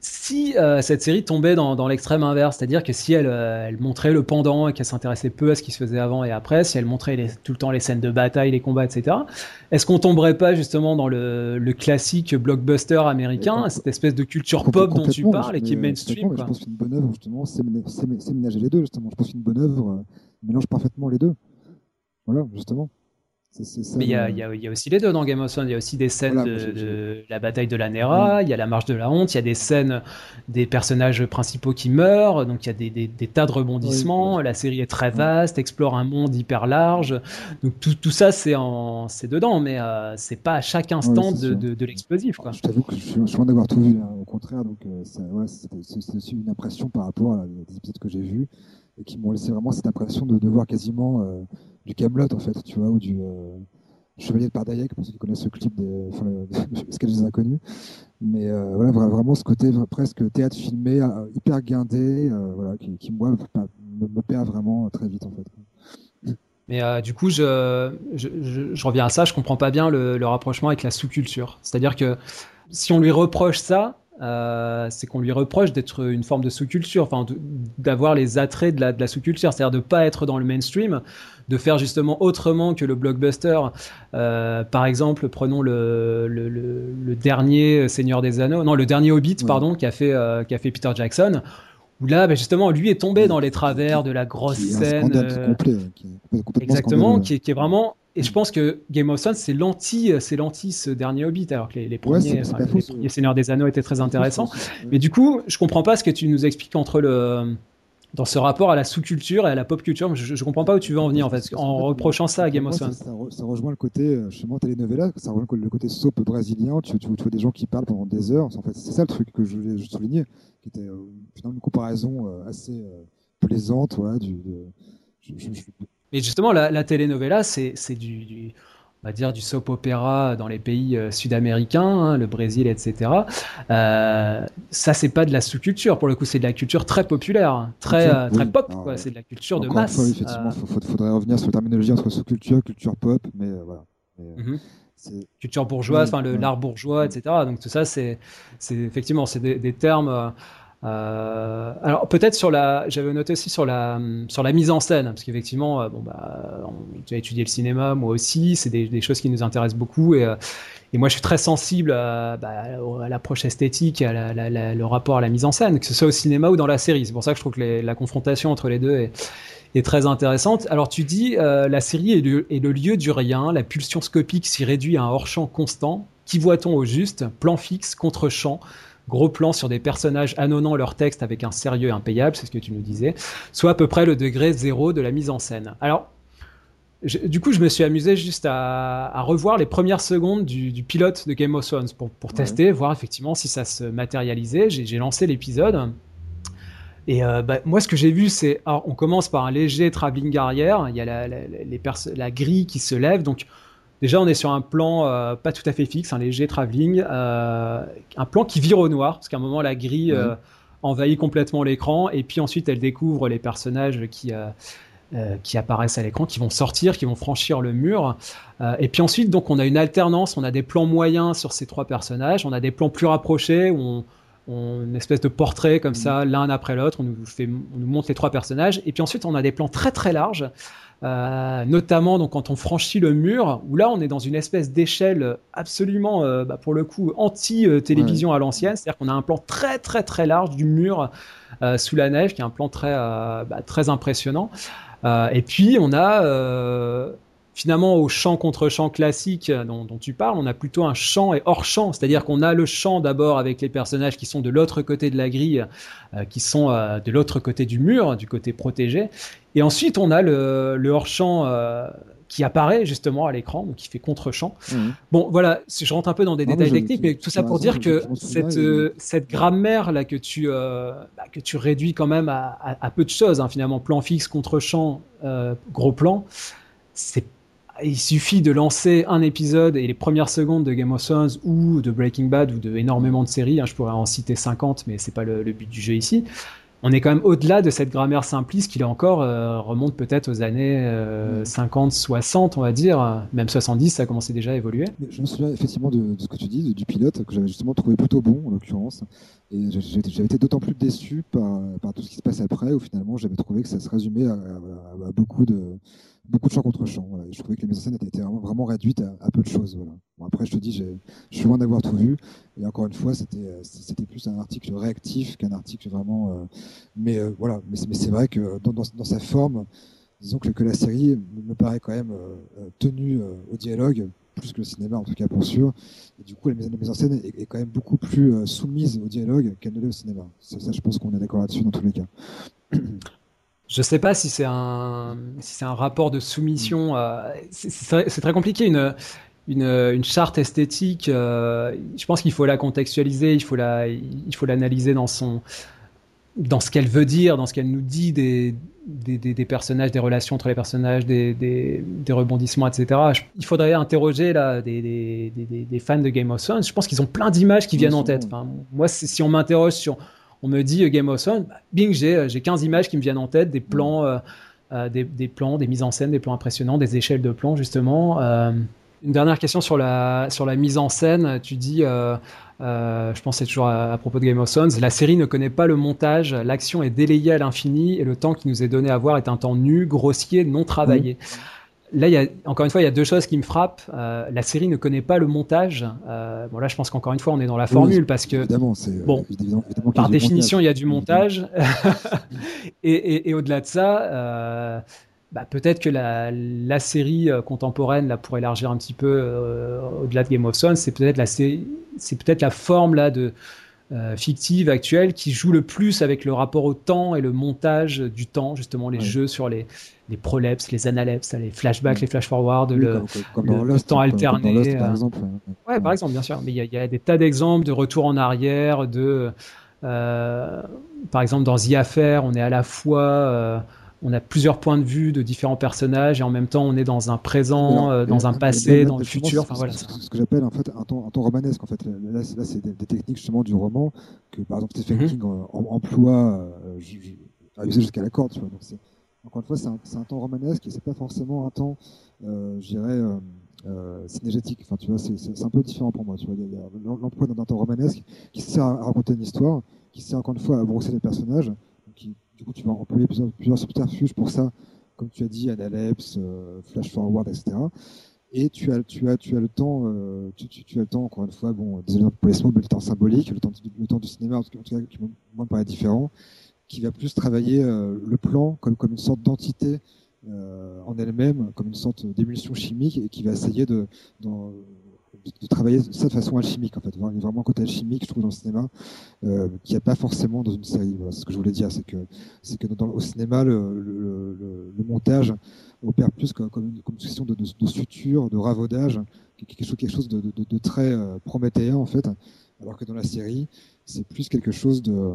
A: si euh, cette série tombait dans, l'extrême inverse, c'est-à-dire que si elle, euh, elle, montrait le pendant et qu'elle s'intéressait peu à ce qui se faisait avant et après, si elle montrait tout le temps les scènes de bataille, les combats, etc., est-ce qu'on tomberait pas justement dans le, classique blockbuster américain, cette espèce de culture pop dont tu parles et qui est mainstream
B: Je pense qu'une bonne œuvre, justement, c'est ménager les deux, justement. Je pense qu'une bonne œuvre euh, mélange parfaitement les deux. Voilà, justement
A: mais il y, a, aussi les deux dans Game of Thrones. Il y a aussi des scènes de, la bataille de la Nera, il y a la marche de la honte, il y a des scènes des personnages principaux qui meurent, donc il y a des, tas de rebondissements. la série est très vaste, explore un monde hyper large. Donc tout, ça, c'est dedans, mais euh, c'est pas à chaque instant de, l'explosif.
B: Je t'avoue que je suis, loin d'avoir tout vu, hein, au contraire. Donc euh, c'est aussi une impression par rapport à des épisodes que j'ai vus et qui m'ont laissé vraiment cette impression de, de voir quasiment. Euh, du Camelot en fait, tu vois, ou du euh, Chevalier de Pardaillec, pour ceux qui connaissent ce clip des, enfin, le, sketch des inconnus. Mais euh, voilà, vraiment ce côté presque théâtre filmé, euh, hyper guindé, qui, moi me, perd vraiment très vite en fait.
A: Mais du coup, je, je, reviens à ça, je comprends pas bien le, le rapprochement avec la sous-culture. C'est-à-dire que si on lui reproche ça, c'est qu'on lui reproche d'être une forme de sous-culture, enfin d'avoir les attraits de la, de la sous-culture, c'est-à-dire de ne pas être dans le mainstream, de faire justement autrement que le blockbuster. par exemple, prenons le, le, dernier Seigneur des Anneaux, non, le dernier Hobbit, pardon, qui a fait, qui a fait Peter Jackson où là, bah, justement, lui est tombé dans les travers de la grosse scène. exactement, qui est, vraiment. Et je pense que Game of Thrones, c'est l'anti, c'est l'anti ce dernier Hobbit, alors que les, premiers, les, Seigneurs des Anneaux étaient très intéressants. Mais du coup, je comprends pas ce que tu nous expliques entre le dans ce rapport à la sous-culture et à la pop culture. Je, je comprends pas où tu veux en venir en fait, en reprochant ça à Game of Thrones.
B: Ça, rejoint le côté, euh, chez moi, telenovela, ça rejoint le côté soap brésilien. Tu, tu, vois des gens qui parlent pendant des heures. En fait, c'est ça le truc que je voulais souligner, qui était euh, une comparaison euh, assez plaisante. Voilà, du,
A: Mais justement, la, la telenovela, c'est du, du on va dire du soap opéra dans les pays euh, sud-américains, hein, le Brésil, etc. Euh, ça, c'est pas de la sous-culture. Pour le coup, c'est de la culture très populaire, hein, très, euh, très pop. Ah, c'est de la culture de masse.
B: Fois, effectivement, il faudrait revenir sur la terminologie entre sous-culture, culture pop, mais voilà.
A: Mhm. Culture bourgeoise, enfin le l'art bourgeois, etc. Donc tout ça, c'est effectivement c'est des, des, termes euh, alors peut-être sur la, j'avais noté aussi sur la sur la mise en scène, parce qu'effectivement, euh, bon bah, tu as étudié le cinéma, moi aussi, c'est des, choses qui nous intéressent beaucoup et, euh, et moi je suis très sensible à, bah, à l'approche esthétique, à la, la, le rapport à la mise en scène, que ce soit au cinéma ou dans la série. C'est pour ça que je trouve que la confrontation entre les deux est, est très intéressante. Alors tu dis, euh, la série est le, est le lieu du rien, la pulsion scopique s'y réduit à un hors-champ constant. Qui voit-on au juste? Plan fixe, contre-champ gros plan sur des personnages annonnant leur texte avec un sérieux impayable, c'est ce que tu nous disais, soit à peu près le degré zéro de la mise en scène. Alors, du coup, je me suis amusé juste à, revoir les premières secondes du, pilote de Game of Thrones pour, tester, voir effectivement si ça se matérialisait. J'ai lancé l'épisode. Et euh, bah, moi, ce que j'ai vu, c'est. On commence par un léger travelling arrière. Il y a la, la grille qui se lève. Donc, Déjà, on est sur un plan euh, pas tout à fait fixe, un léger travelling, euh, un plan qui vire au noir, parce qu'à un moment, la grille euh, envahit complètement l'écran, et puis ensuite, elle découvre les personnages qui, qui apparaissent à l'écran, qui vont sortir, qui vont franchir le mur. et puis ensuite, donc, on a une alternance, on a des plans moyens sur ces trois personnages, on a des plans plus rapprochés, où on, on une espèce de portrait comme ça, l'un après l'autre, on, nous fait, on nous montre les trois personnages, et puis ensuite, on a des plans très très larges euh, notamment donc quand on franchit le mur, où là on est dans une espèce d'échelle absolument, euh, bah, pour le coup, anti-télévision à l'ancienne, c'est-à-dire qu'on a un plan très très très large du mur euh, sous la neige, qui est un plan très bah, très impressionnant. et puis on a finalement au champ contre champ classique dont, dont, tu parles, on a plutôt un champ et hors champ, c'est-à-dire qu'on a le champ d'abord avec les personnages qui sont de l'autre côté de la grille, euh, qui sont euh, de l'autre côté du mur, du côté protégé, et ensuite on a le, le hors champ. Euh, qui apparaît justement à l'écran, donc qui fait contre-champ. Mmh. Bon, voilà, je rentre un peu dans des détails techniques, mais tout ça pour dire que cette, cette grammaire là que tu bah, que tu réduis quand même à, à, peu de choses, hein, finalement, plan fixe, contre-champ, gros plan, c'est il suffit de lancer un épisode et les premières secondes de Game of Thrones ou de Breaking Bad ou de énormément de séries, hein, je pourrais en citer 50, mais c'est pas le, but du jeu ici. On est quand même au-delà de cette grammaire simpliste qui là encore euh, remonte peut-être aux années 50, euh, 60, on va dire, même 70, ça a commencé déjà à évoluer.
B: Je me souviens effectivement de, ce que tu dis, du pilote, que j'avais justement trouvé plutôt bon en l'occurrence. Et j'avais été d'autant plus déçu par, tout ce qui se passe après, où finalement j'avais trouvé que ça se résumait à beaucoup de beaucoup de contre champ. Je trouvais que les mises en scène étaient vraiment, vraiment réduites à, peu de choses. Après, je te dis, je suis loin d'avoir tout vu. Et encore une fois, c'était euh, plus un article réactif qu'un article vraiment. Euh, mais euh, voilà, mais, c'est vrai que dans, sa forme, disons que, que, la série me paraît quand même tenue au dialogue plus que le cinéma en tout cas pour sûr. Et du coup, la mise en scène est, quand même beaucoup plus soumise au dialogue qu'elle ne l'est au cinéma. Ça, je pense qu'on est d'accord là-dessus dans tous les cas.
A: Je sais pas si c'est un, si un rapport de soumission. Euh, c'est très compliqué. Une, une, une charte esthétique, euh, je pense qu'il faut la contextualiser, il faut la, il faut l'analyser dans son, dans ce qu'elle veut dire, dans ce qu'elle nous dit des, des, des, personnages, des relations entre les personnages, des, des, rebondissements, etc. il faudrait interroger là des, des, fans de Game of Thrones. Je pense qu'ils ont plein d'images qui viennent en tête. Enfin, moi, si on m'interroge sur on me dit euh, Game of Thrones, bah, bing, j'ai 15 euh, images qui me viennent en tête, des plans, euh, des, plans, des mises en scène, des plans impressionnants, des échelles de plans justement. Une dernière question sur la, sur la mise en scène. Tu dis, euh, euh, je pensais toujours à, propos de Game of Thrones, la série ne connaît pas le montage, l'action est délayée à l'infini et le temps qui nous est donné à voir est un temps nu, grossier, non travaillé. Là, il y a, encore une fois, il y a deux choses qui me frappent. Euh, la série ne connaît pas le montage. Euh, bon, là, je pense qu'encore une fois, on est dans la formule parce que,
B: évidemment,
A: bon, par définition, il y a du montage. et, et, et au-delà de ça, bah, peut-être que la, la série euh, contemporaine, là, pour élargir un petit peu euh, au-delà de Game of Thrones, c'est peut-être la, c'est peut-être la forme là de euh, fictive actuelle qui joue le plus avec le rapport au temps et le montage du temps, justement les jeux sur les les prolepses, les analepses, les flashbacks, les flash forward, le, le, temps alterné. par exemple. Ouais, par exemple, bien sûr. Mais il y, y, a des tas d'exemples de retour en arrière, de par exemple dans The Affair, on est à la fois on a plusieurs points de vue de différents personnages et en même temps on est dans un présent, euh, dans un passé, dans le futur. Enfin, voilà,
B: ce que j'appelle en fait un temps, un romanesque. En fait, là, c'est des, techniques justement du roman que par exemple Stephen mhm. King euh, emploie à user jusqu'à la corde. Tu vois. Donc encore une fois, c'est un, un, temps romanesque et c'est pas forcément un temps, euh, je dirais. Euh, synergétique. Enfin, tu vois, c'est un peu différent pour moi. Tu vois, il y a, l'emploi d'un temps romanesque qui sert à raconter une histoire, qui sert encore une fois à brosser les personnages, du coup, tu vas employer plusieurs, subterfuges pour ça, comme tu as dit, Analepse, euh, Flash Forward, etc. Et tu as, tu as, tu as le temps, euh, tu, as le temps, encore une fois, bon, désolé pour les mots, mais le temps symbolique, le temps, du cinéma, en tout cas, qui me paraît différent, qui va plus travailler euh, le plan comme, une sorte d'entité en elle-même, comme une sorte d'émulsion chimique, et qui va essayer de, de, travailler ça de façon alchimique en fait. Il y a vraiment un côté alchimique, je trouve, dans le cinéma, euh, qu'il n'y a pas forcément dans une série. Voilà, ce que je voulais dire, c'est que c'est que dans, au cinéma, le, le, le, montage opère plus comme, comme, une, comme une question de, de, de, suture, de ravaudage, quelque chose, quelque chose de, de très euh, prométhéen en fait, alors que dans la série, c'est plus quelque chose de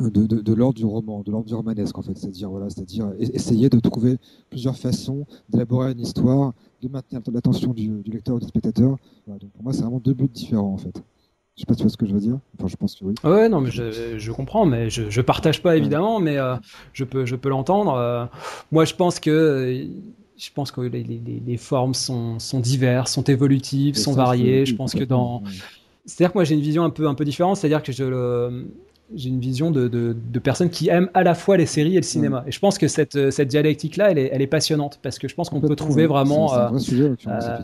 B: de, de, de l'ordre du roman, de l'ordre du romanesque en fait, c'est-à-dire voilà, c'est-à-dire essayer de trouver plusieurs façons d'élaborer une histoire de maintenir l'attention du, du, lecteur ou du spectateur. donc pour moi, c'est vraiment deux buts différents en fait. Je sais pas si tu vois ce que je veux dire. Enfin, je pense que oui.
A: Ouais, non, mais je, je comprends, mais je, je partage pas évidemment, mais euh, je peux, je peux l'entendre. Euh, moi, je pense que, je pense que les, les, les formes sont, sont diverses, sont évolutives, sont variées. Je pense que dans, c'est-à-dire que moi, j'ai une vision un peu, un peu différente. C'est-à-dire que je le, j'ai une vision de, de, de, personnes qui aiment à la fois les séries et le cinéma. Et je pense que cette, cette dialectique-là, elle est, elle est passionnante parce que je pense qu'on peut trouver vraiment
B: euh, sujet,
A: euh,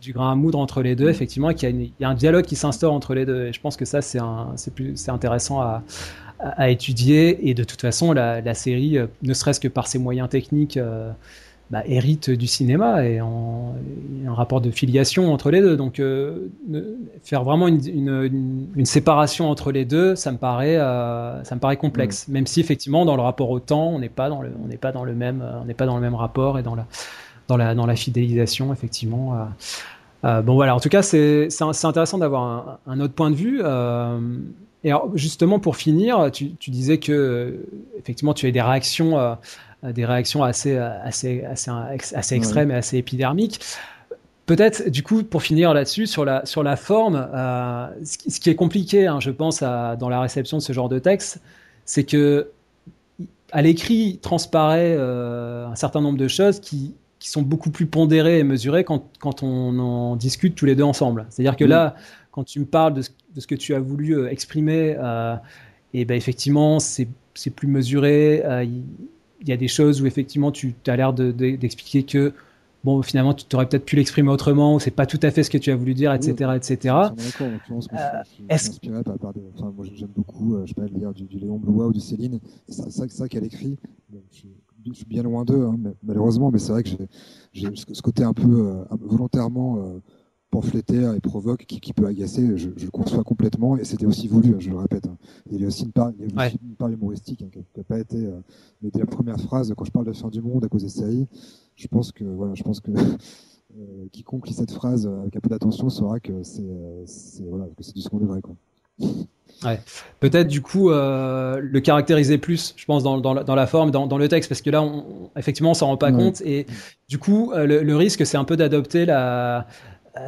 A: du grain à moudre entre les deux, effectivement, et qu'il y, y, a un dialogue qui s'instaure entre les deux. Et je pense que ça, c'est intéressant à, à, étudier. Et de toute façon, la, la série, euh, ne serait-ce que par ses moyens techniques, euh, bah, hérite du cinéma et en, un rapport de filiation entre les deux. Donc euh, faire vraiment une, une, une, séparation entre les deux, ça me paraît, euh, ça me paraît complexe. Même si effectivement dans le rapport au temps, on n'est pas dans le, on n'est pas dans le même, on n'est pas dans le même rapport et dans la, dans la, dans la fidélisation effectivement. Euh, euh bon voilà, en tout cas c'est, c'est intéressant d'avoir un, un, autre point de vue. Euh, et alors, justement pour finir, tu, tu, disais que effectivement tu as des réactions euh, des réactions assez, assez, assez, assez extrêmes et assez épidermiques. Peut-être, du coup, pour finir là-dessus, sur la, sur la forme, euh, ce, qui, est compliqué, hein, je pense, à, dans la réception de ce genre de texte, c'est que à l'écrit transparaît euh, un certain nombre de choses qui, qui, sont beaucoup plus pondérées et mesurées quand, quand on en discute tous les deux ensemble. C'est-à-dire que là, quand tu me parles de ce, de ce, que tu as voulu euh, exprimer, euh, et ben effectivement, c'est plus mesuré. Il y a des choses où effectivement tu as l'air d'expliquer de, que bon finalement tu aurais peut-être pu l'exprimer autrement ou c'est pas tout à fait ce que tu as voulu dire etc etc
B: est-ce enfin, moi j'aime beaucoup euh, je sais pas lire du, du Léon Blois ou du Céline. C'est ça, ça qu'elle écrit. Je, suis bien loin d'eux hein, malheureusement mais c'est vrai que j'ai ce côté un peu euh, volontairement euh, pamphlétaire et provoque qui, peut agacer, je, le conçois complètement et c'était aussi voulu, hein, je le répète. Hein. Il y a aussi une part, il y a une part humoristique hein, qui n'a pas été. Euh, mais dès la première phrase, quand je parle de fin du monde à cause des séries, je pense que voilà, je pense que euh, quiconque lit cette phrase avec un peu d'attention saura que c'est euh, voilà, que c'est du second degré quoi.
A: Ouais. Peut-être du coup euh, le caractériser plus, je pense, dans, dans, dans la forme, dans, dans, le texte, parce que là, on, effectivement, on s'en rend pas compte. Et du coup, euh, le, le risque, c'est un peu d'adopter la,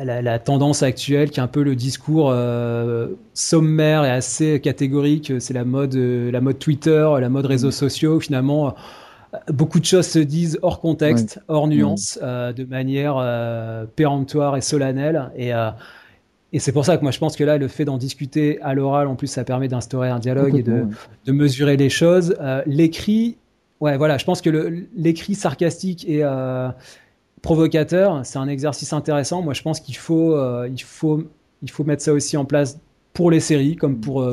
A: la, la, tendance actuelle qui est un peu le discours euh, sommaire et assez catégorique, c'est la mode, euh, la mode Twitter, la mode réseaux sociaux. Finalement, beaucoup de choses se disent hors contexte, hors nuance, de manière péremptoire et solennelle. Et, et c'est pour ça que moi je pense que là, le fait d'en discuter à l'oral, en plus, ça permet d'instaurer un dialogue et de, de, mesurer les choses. L'écrit, ouais, voilà, je pense que l'écrit sarcastique et provocateur, c'est un exercice intéressant. Moi, je pense qu'il faut, il faut, il faut mettre ça aussi en place pour les séries, comme pour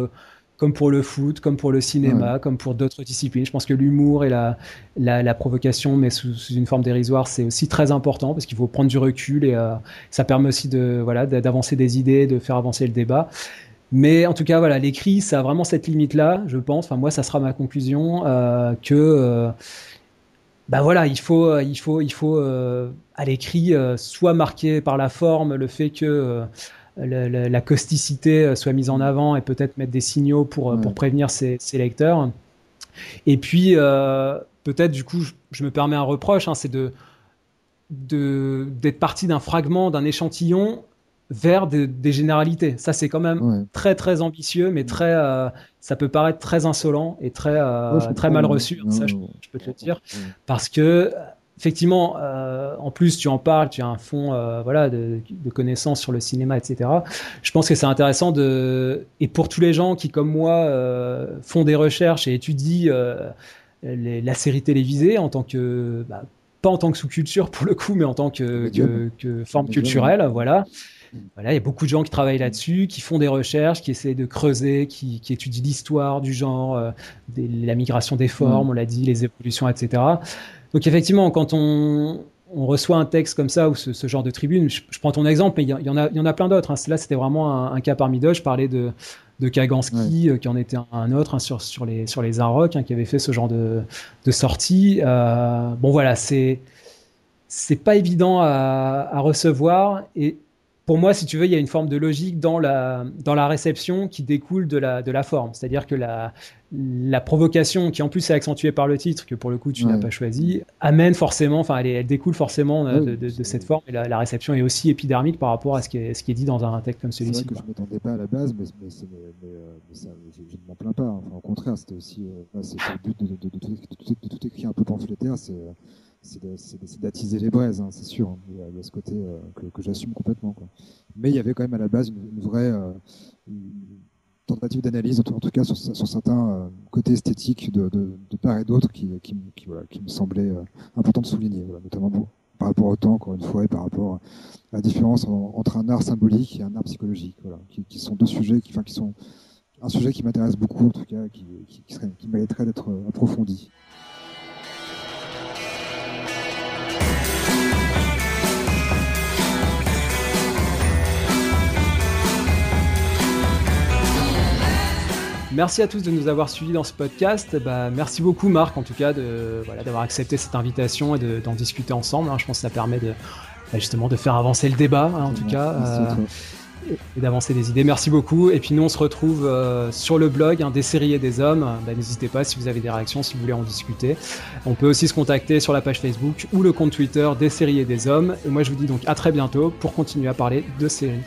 A: comme pour le foot, comme pour le cinéma, comme pour d'autres disciplines. Je pense que l'humour et la, la, provocation, mais sous, une forme dérisoire, c'est aussi très important parce qu'il faut prendre du recul et euh, ça permet aussi de voilà d'avancer des idées, de faire avancer le débat. Mais en tout cas, voilà, l'écrit, ça a vraiment cette limite-là, je pense. Enfin, moi, ça sera ma conclusion euh, que, euh, bah voilà, il faut, il faut, il faut à l'écrit soit marqué par la forme, le fait que la, causticité euh, soit mise en avant et peut-être mettre des signaux pour, euh, pour prévenir ses, lecteurs. Et puis, euh, peut-être, du coup, je, me permets un reproche, hein, c'est de d'être parti d'un fragment, d'un échantillon vers des généralités. Ça, c'est quand même très très ambitieux, mais très, ça peut paraître très insolent et très très mal reçu. Hein, ça, je, peux te le dire, parce que effectivement, euh, en plus, tu en parles, tu as un fond euh, voilà, de, connaissances sur le cinéma, etc. Je pense que c'est intéressant de. Et pour tous les gens qui, comme moi, euh, font des recherches et étudient la série télévisée en tant que. Bah, pas en tant que sous-culture pour le coup, mais en tant que, forme culturelle, voilà. Voilà, il y a beaucoup de gens qui travaillent là-dessus, qui font des recherches, qui essaient de creuser, qui, étudient l'histoire du genre, la migration des formes, mm. on l'a dit, les évolutions, etc. Donc effectivement, quand on, reçoit un texte comme ça ou ce, genre de tribune, je, prends ton exemple, mais il y, en a, y en a plein d'autres. Hein. Là, c'était vraiment un, cas parmi d'autres. Je parlais de, de Kaganski, euh, qui en était un, autre hein, sur, sur, les, sur les hein, qui avait fait ce genre de, de sortie. Euh, bon, voilà, c'est c'est pas évident à, à, recevoir et pour moi, si tu veux, il y a une forme de logique dans la, dans la réception qui découle de la, de la forme. C'est-à-dire que la, la provocation, qui en plus est accentuée par le titre, que pour le coup tu n'as pas choisi, amène forcément, enfin elle, elle, découle forcément euh, de, de, cette forme. Et la, réception est aussi épidermique par rapport à ce qui est, ce qui est dit dans un texte comme celui-ci.
B: Je ne m'attendais pas à la base, mais, mais, mais, euh, ça, je, ne m'en plains pas. Enfin, au contraire, c'était aussi euh, c'est le but de, tout, tout écrit un peu pamphlétaire, c'est c'est d'attiser les braises, hein, c'est sûr. Hein. Il, y a, ce côté euh, que, j'assume complètement. Mais il y avait quand même à la base une, vraie euh, tentative d'analyse, en, tout cas sur, certains euh, côtés esthétiques de, de, part et d'autre qui, me semblait important de souligner, notamment par rapport au temps, encore une fois, et par rapport à la différence entre un art symbolique et un art psychologique, qui, sont deux sujets qui, enfin, qui sont un sujet qui m'intéresse beaucoup, en tout cas, qui, qui mériterait d'être approfondi.
A: Merci à tous de nous avoir suivis dans ce podcast. Bah, merci beaucoup Marc en tout cas de voilà d'avoir accepté cette invitation et d'en discuter ensemble. Hein. Je pense que ça permet de bah, justement de faire avancer le débat hein, en tout cas. Euh, et d'avancer des idées. Merci beaucoup. Et puis nous, on se retrouve euh, sur le blog hein, des séries et des hommes. Bah, n'hésitez pas si vous avez des réactions, si vous voulez en discuter. On peut aussi se contacter sur la page Facebook ou le compte Twitter des séries et des hommes. Et moi, je vous dis donc à très bientôt pour continuer à parler de séries.